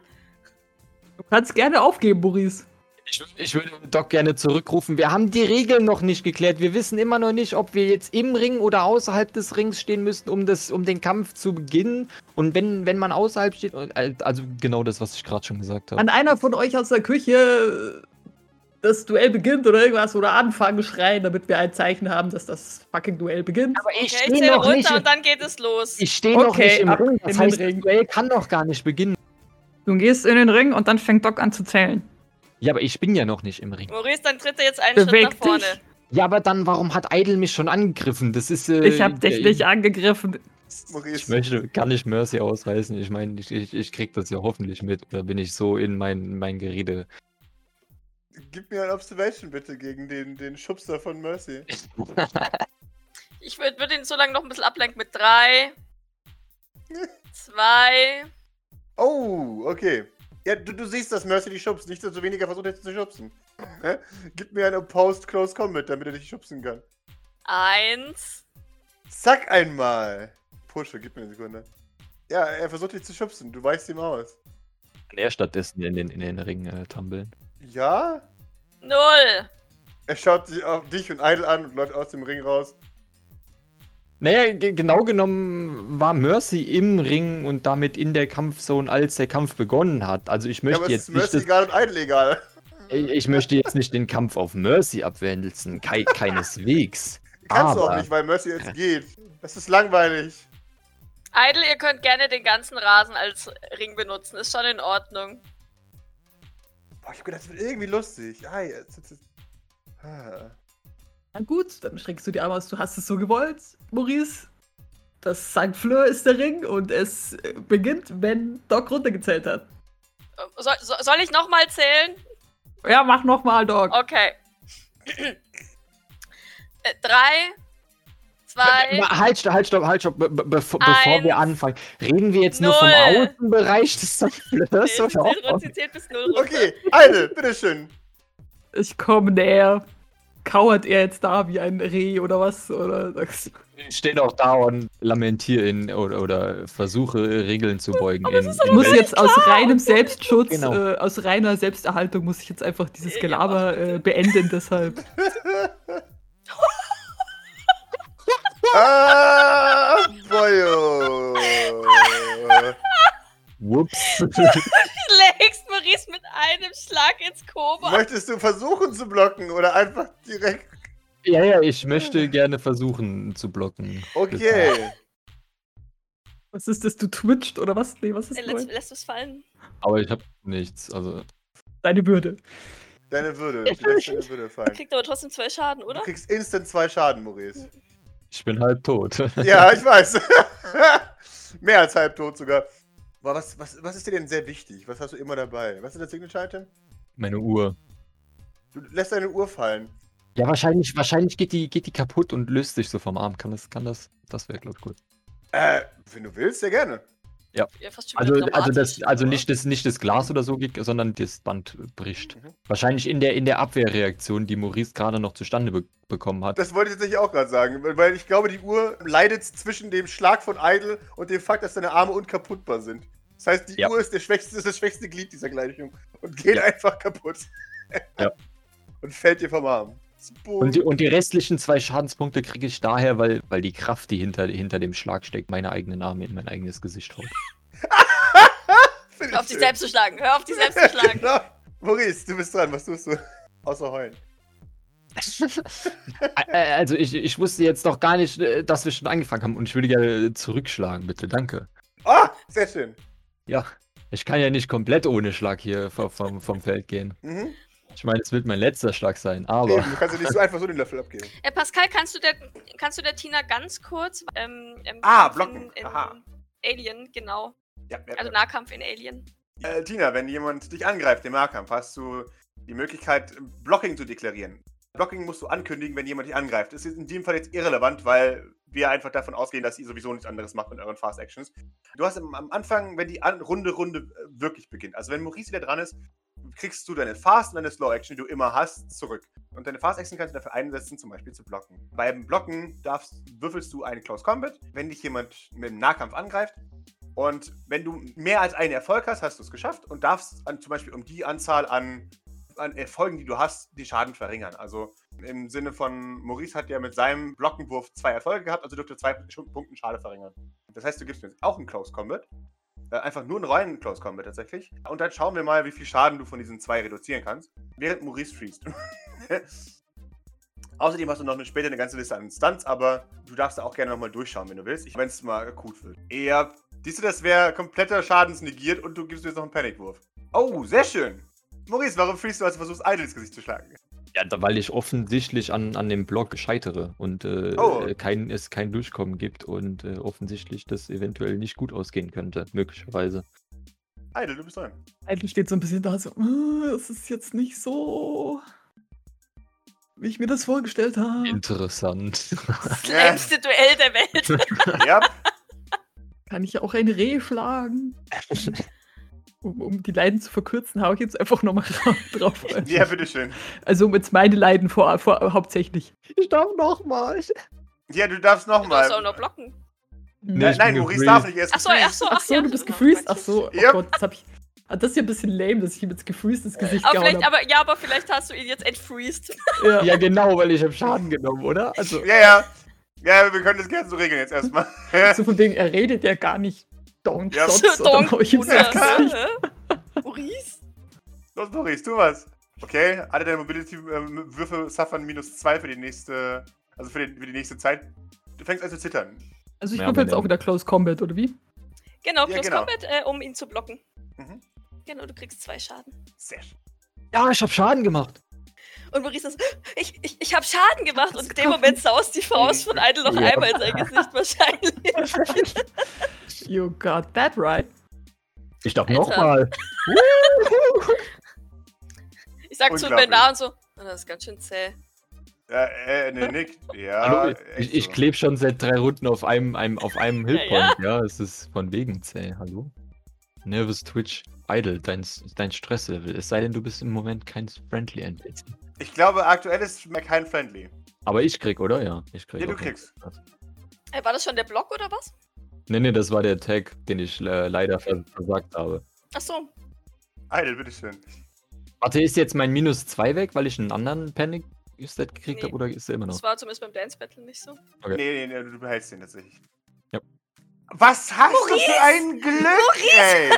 Du kannst gerne aufgeben, Maurice. Ich, ich würde Doc gerne zurückrufen. Wir haben die Regeln noch nicht geklärt. Wir wissen immer noch nicht, ob wir jetzt im Ring oder außerhalb des Rings stehen müssen, um, das, um den Kampf zu beginnen. Und wenn, wenn man außerhalb steht, äh, also genau das, was ich gerade schon gesagt habe. An einer von euch aus der Küche das Duell beginnt oder irgendwas oder anfangen schreien, damit wir ein Zeichen haben, dass das fucking Duell beginnt. Aber ich Okay, ich stehe zähle noch nicht. runter im- und dann geht es los. Ich stehe noch Okay, nicht im Ring. in Das heißt, Ring. das Duell kann noch gar nicht beginnen. Du gehst in den Ring und dann fängt Doc an zu zählen. Ja, aber ich bin ja noch nicht im Ring. Maurice, dann tritt er jetzt einen Beweg Schritt nach vorne. dich. Ja, aber dann, warum hat Idle mich schon angegriffen? Das ist. Äh, Ich hab dich nicht angegriffen. Ich Maurice, möchte, kann ich Mercy ausreißen? Ich meine, ich, ich, ich krieg das ja hoffentlich mit. Oder bin ich so in mein, mein Gerede? Gib mir ein Observation bitte gegen den, den Schubser von Mercy. [laughs] Ich würde würd ihn so lange noch ein bisschen ablenken mit drei, zwei. Oh, okay. Ja, du, du siehst, dass Mercy dich schubst. Nicht, dass du weniger versucht jetzt zu schubsen. Hä? Gib mir eine Opposed Close Combat, damit er dich schubsen kann. Eins. Zack einmal. Pusche, gib mir eine Sekunde. Ja, er versucht dich zu schubsen. Du weichst ihm aus. Kann er stattdessen in den, in den Ring äh, tummeln? Ja? Null. Er schaut sich auf dich und Idle an und läuft aus dem Ring raus. Naja, ge- genau genommen war Mercy im Ring und damit in der Kampfzone, als der Kampf begonnen hat. Also ich Ja, möchte aber es jetzt ist nicht. Mercy egal und Idle egal. ich ich möchte jetzt nicht den Kampf auf Mercy abwälzen. Kei, keineswegs. [laughs] Kannst du auch Aber- nicht, weil Mercy jetzt geht. Das ist langweilig. Idle, ihr könnt gerne den ganzen Rasen als Ring benutzen. Ist schon in Ordnung. Boah, ich hab gedacht, das wird irgendwie lustig. Ah, jetzt, jetzt, jetzt. Ah. Na gut, dann streckst du die Arme aus. Du hast es so gewollt, Maurice. Das St. Fleur ist der Ring und es äh, beginnt, wenn Doc runtergezählt hat. Soll, soll soll ich nochmal zählen? Ja, mach nochmal, Dog. Okay. [clears throat] Äh, Drei, zwei, Halt, stopp, halt, stopp, halt, stopp. Be be bevor, bevor wir Eins. anfangen. Reden wir jetzt nur vom Null. Außenbereich des Zerflörs? Nee, oder? null. Okay, Idle, bitteschön. Ich komme näher. Kauert er jetzt da wie ein Reh oder was? Oder sagst du- Ich stehe auch da und lamentiere in, oder, oder versuche Regeln zu beugen. In, Ich muss jetzt aus reinem Selbstschutz, Genau. äh, aus reiner Selbsterhaltung, muss ich jetzt einfach dieses Gelaber äh, beenden, deshalb. [laughs] Ah, boyo. Whoops. [laughs] Du legst Maurice mit einem Schlag ins Koma. Möchtest du versuchen zu blocken oder einfach direkt? ja, ja, ich möchte gerne versuchen zu blocken. Okay. Was ist das? Du twitcht oder was? Nee, was ist Äh, das? Lässt, lässt du es fallen? Aber ich habe nichts. Also, Deine Würde. Deine Würde. Du lässt deine Würde fallen. Kriegt aber trotzdem zwei Schaden, Du oder? kriegst instant zwei Schaden, Maurice. Ich bin halb tot. Ja, ich weiß. [laughs] Mehr als halbtot sogar. Boah, was, was, was ist dir denn sehr wichtig? Was hast du immer dabei? Was ist das Signature-Item? Meine Uhr. Du lässt deine Uhr fallen. Ja, wahrscheinlich, wahrscheinlich geht die, geht die kaputt und löst sich so vom Arm. Kann das, kann das, das wäre, glaube ich, gut. Äh, wenn du willst, sehr gerne. Ja, fast schon Also, also, das, also nicht, das, nicht das Glas oder so, geht, sondern das Band bricht. Mhm. Wahrscheinlich in der, in der Abwehrreaktion, die Maurice gerade noch zustande be bekommen hat. Das wollte ich tatsächlich auch gerade sagen, weil- ich glaube, die Uhr leidet zwischen dem Schlag von Idle und dem Fakt, dass deine Arme unkaputtbar sind. Das heißt, die Ja. Uhr ist, der schwächste, ist das schwächste Glied dieser Gleichung und geht Ja. einfach kaputt. Ja. [laughs] Und fällt dir vom Arm. Und die, und die restlichen zwei Schadenspunkte kriege ich daher, weil, weil die Kraft, die hinter, hinter dem Schlag steckt, meine eigenen Arme in mein eigenes Gesicht haut. [laughs] Hör auf ich dich selbst zu schlagen. Hör auf dich selbst zu schlagen. genau. Maurice, du bist dran. Was tust du? Außer heulen. [laughs] Also ich, ich wusste jetzt noch gar nicht, äh, dass wir schon angefangen haben und ich würde gerne zurückschlagen, bitte, danke. Ah, sehr schön. Ja, ich kann ja nicht komplett ohne Schlag hier vom, vom, vom Feld gehen. Mhm. Ich meine, es wird mein letzter Schlag sein, Eben, aber du kannst ja nicht so einfach so den Löffel abgeben. Äh, Pascal, kannst du, der, kannst du der Tina ganz kurz ähm, im Ah, Kampf blocken. In, in Aha. Alien, genau. Ja, ja, Also ja. Nahkampf in Alien. Äh, Tina, wenn jemand dich angreift im Nahkampf, hast du die Möglichkeit, Blocking zu deklarieren. Blocking musst du ankündigen, wenn jemand dich angreift. Das ist in dem Fall jetzt irrelevant, weil wir einfach davon ausgehen, dass ihr sowieso nichts anderes macht mit euren Fast Actions. Du hast am, Anfang, wenn die Runde Runde äh, wirklich beginnt, also wenn Maurice wieder dran ist, kriegst du deine Fast und deine Slow Action, die du immer hast, zurück. Und deine Fast Action kannst du dafür einsetzen, zum Beispiel zu blocken. Beim Blocken darfst, würfelst du einen Close Combat, wenn dich jemand mit dem Nahkampf angreift. Und wenn du mehr als einen Erfolg hast, hast du es geschafft und darfst an, zum Beispiel um die Anzahl an, an Erfolgen, die du hast, die Schaden verringern. Also im Sinne von, Maurice hat ja mit seinem Blockenwurf zwei Erfolge gehabt, also dürfte zwei Punkten Schade verringern. Das heißt, du gibst mir jetzt auch einen Close Combat. Äh, einfach nur einen reinen Close Combat tatsächlich. Und dann schauen wir mal, wie viel Schaden du von diesen zwei reduzieren kannst, während Maurice freest. [laughs] Außerdem hast du noch eine, später eine ganze Liste an Stunts, aber du darfst da auch gerne nochmal durchschauen, wenn du willst, wenn es mal akut wird. Ja, siehst du, das wäre kompletter Schadensnegiert und du gibst mir jetzt noch einen Panikwurf. Oh, sehr schön. Maurice, warum freest du, als du versuchst, ins Gesicht zu schlagen? Ja, da- weil ich offensichtlich an, an dem Block scheitere und äh, Oh. äh, kein, es kein Durchkommen gibt und äh, offensichtlich das eventuell nicht gut ausgehen könnte, möglicherweise. Idle, du bist dran. Idle steht so ein bisschen da, so, "Ah, es ist jetzt nicht so, wie ich mir das vorgestellt habe. Interessant. [laughs] Das längste Duell der Welt. [laughs] ja, Kann ich auch ein Reh schlagen? [laughs] Um, um die Leiden zu verkürzen, hau ich jetzt einfach nochmal [laughs] drauf. ja, bitteschön. Also um jetzt meine Leiden vor, vor hauptsächlich. Ich darf nochmal. Ja, du darfst Du darfst auch nochmal. noch blocken. Nee, Nein, nein, Maurice darf nicht erst. Achso, gefreezed. achso, Ach so, ja, du bist oh gefreezed. Gott. Ach so, oh Yep. Gott, das hab ich. Ah, Das ist ja ein bisschen lame, dass ich ihm jetzt gefreezed ins Gesicht Aber gehauen vielleicht, habe. aber, ja, aber vielleicht hast du ihn jetzt entfreezed. Ja. Ja, genau, weil ich habe Schaden genommen, oder? Also, Ja, ja. Ja, wir können das gerne so regeln jetzt erstmal. So von wegen, er redet ja gar nicht Don't Ja. Bruder. Gesicht. Hä? Maurice? Los, Maurice, tu was. Okay, alle deine Mobility-Würfe suffern minus zwei für die nächste. Also für, den, für die nächste Zeit. Du fängst an zu zittern. Also ich Ja, würfel jetzt aber auch wieder Close Combat, oder wie? Genau, Ja, Close genau. Combat, äh, um ihn zu blocken. Mhm. Genau, du kriegst zwei Schaden. Sehr schön. ja, ich habe Schaden gemacht. Und Maurice ist, ich, ich, ich habe Schaden gemacht. Und in dem Moment saust die Faust von Idle noch [laughs] Ja. einmal in sein Gesicht wahrscheinlich. [laughs] You got that right. Ich darf Alter. nochmal. [laughs] Ich sag zu Unglaublich. Benar und so, "Oh, das ist ganz schön zäh. Ja, äh, ne, Nick. Ja, Hallo, ich, ich klebe schon seit drei Runden auf einem, einem, auf einem Hillpoint. Ja, es ist von wegen zäh. Hallo? Nervous Twitch Idle, dein, dein Stresslevel. Es sei denn, du bist im Moment kein Friendly NPC. Ich glaube, aktuell ist mir kein Friendly. Aber ich krieg, oder? Ja, ich krieg. Ja, du kriegst. Ey, war das schon der Block oder was? Nee, nee, das war der Tag, den ich äh, leider vers versagt habe. Achso, Idle, bitteschön. Warte, ist jetzt mein Minus 2 weg, weil ich einen anderen Panic Stat gekriegt Nee. habe oder ist der immer noch? das war zumindest beim Dance Battle nicht so. Okay. Nee, nee, nee, du behältst den tatsächlich. Ja. Was hast du Maurice! für ein Glück, ey?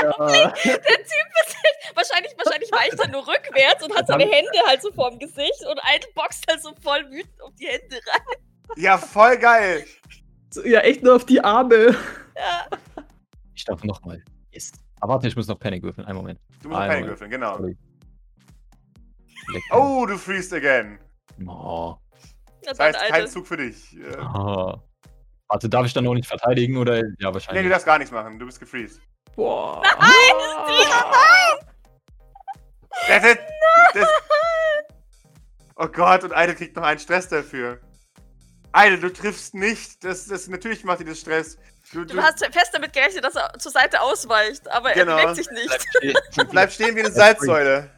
Ja. [laughs] Der Typ ist wahrscheinlich, wahrscheinlich weicht er nur rückwärts und hat seine Hände halt so vorm Gesicht und Idle boxt halt so voll wütend um die Hände rein. Ja, voll geil. So, ja, echt nur auf die Arme. Ja. Ich darf nochmal. Yes. Aber warte, ich muss noch Panic würfeln. Einen Moment. Du musst Ah, Moment. würfeln, genau. Oh, du freest again. Oh. Das dann, heißt, kein. Zug für dich. Ah. Warte, darf ich dann noch nicht verteidigen oder? Ja, Nee, wahrscheinlich. du darfst gar nichts machen. Du bist gefreezed. Boah. Das, das, das, oh Gott, und Idle kriegt noch einen Stress dafür. Idle, du triffst nicht. Das, das, natürlich macht dir das Stress. Du, Du hast fest damit gerechnet, dass er zur Seite ausweicht, aber Genau. er bewegt sich nicht. Du [laughs] bleibst stehen wie eine Salzsäule.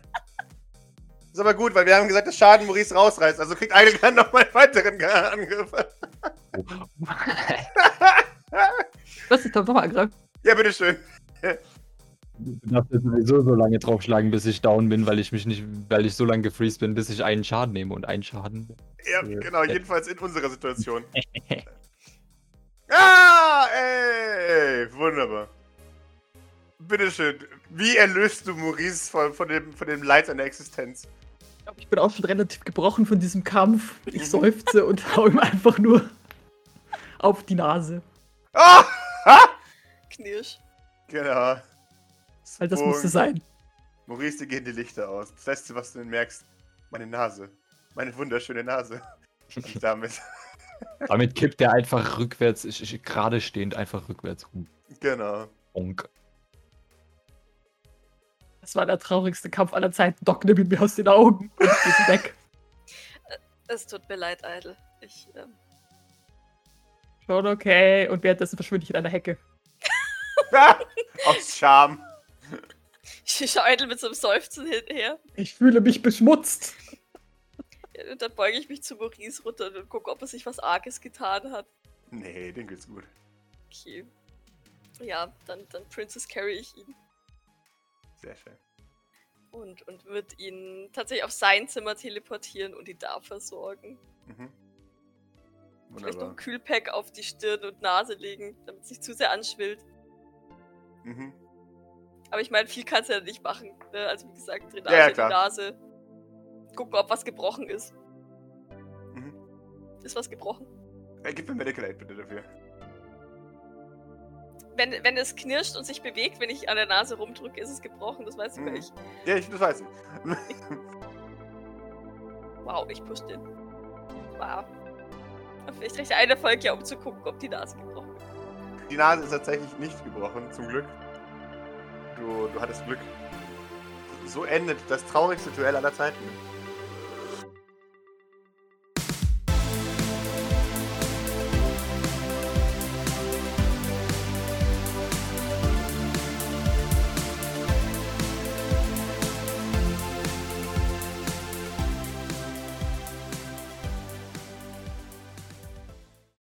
Ist aber gut, weil wir haben gesagt, dass Schaden Maurice rausreißt. Also kriegt Idle dann noch mal einen weiteren Angriff. [laughs] Was ich doch nochmal angreifen? Ja, bitteschön. Du darfst jetzt sowieso so lange draufschlagen, bis ich down bin, weil ich mich nicht, weil ich so lange gefreezed bin, bis ich einen Schaden nehme und einen Schaden. Ja, Ja. genau, jedenfalls in unserer Situation. [laughs] Ah, ey, wunderbar. Bitteschön. Wie erlöst du Maurice von, von, dem, von dem Leid seiner Existenz? Ich glaube, ich bin auch schon relativ gebrochen von diesem Kampf. Ich seufze und hau ihm einfach nur auf die Nase. Ah! [laughs] Knirsch. Genau. Weil das Sprung. musste sein. Maurice, dir gehen die Lichter aus. Das Letzte, was du denn merkst, meine Nase. Meine wunderschöne Nase. Und [laughs] damit, [laughs] Damit kippt er einfach rückwärts, ich, ich, gerade stehend einfach rückwärts rum. genau. Bonk. Das war der traurigste Kampf aller Zeiten. Doc, nimm ihn mir aus den Augen und geht [laughs] weg. Es tut mir leid, Idle. Ich, ähm, Schon okay. Und währenddessen verschwinde ich in einer Hecke. Aus Scham. Ich schaue Idle mit so einem Seufzen hinterher. Ich fühle mich beschmutzt. Ja, Und dann beuge ich mich zu Maurice runter und gucke, ob er sich was Arges getan hat. Nee, den geht's gut. Okay. Ja, dann, dann Princess carry ich ihn Sehr schön. und, und wird ihn tatsächlich auf sein Zimmer teleportieren und ihn da versorgen. Mhm. Vielleicht noch ein Wunderbar. Kühlpack auf die Stirn und Nase legen, damit es nicht zu sehr anschwillt. Mhm. Aber ich meine, viel kannst du ja nicht machen. Ne? Also wie gesagt, Drainage Ja, ja, in die. Nase. Gucken, ob was gebrochen ist. Mhm. Ist was gebrochen? Äh, gib mir Medical Aid bitte dafür. Wenn, wenn es knirscht und sich bewegt, wenn ich an der Nase rumdrücke, ist es gebrochen. Das weiß sogar Mhm. ich. Ja, ich, das weiß ich. [laughs] Wow, ich push den. Wow. Vielleicht reicht eine Folge ja, um zu gucken, ob die Nase gebrochen ist. Die Nase ist tatsächlich nicht gebrochen, zum Glück. Du, du hattest Glück. So endet das traurigste Duell aller Zeiten.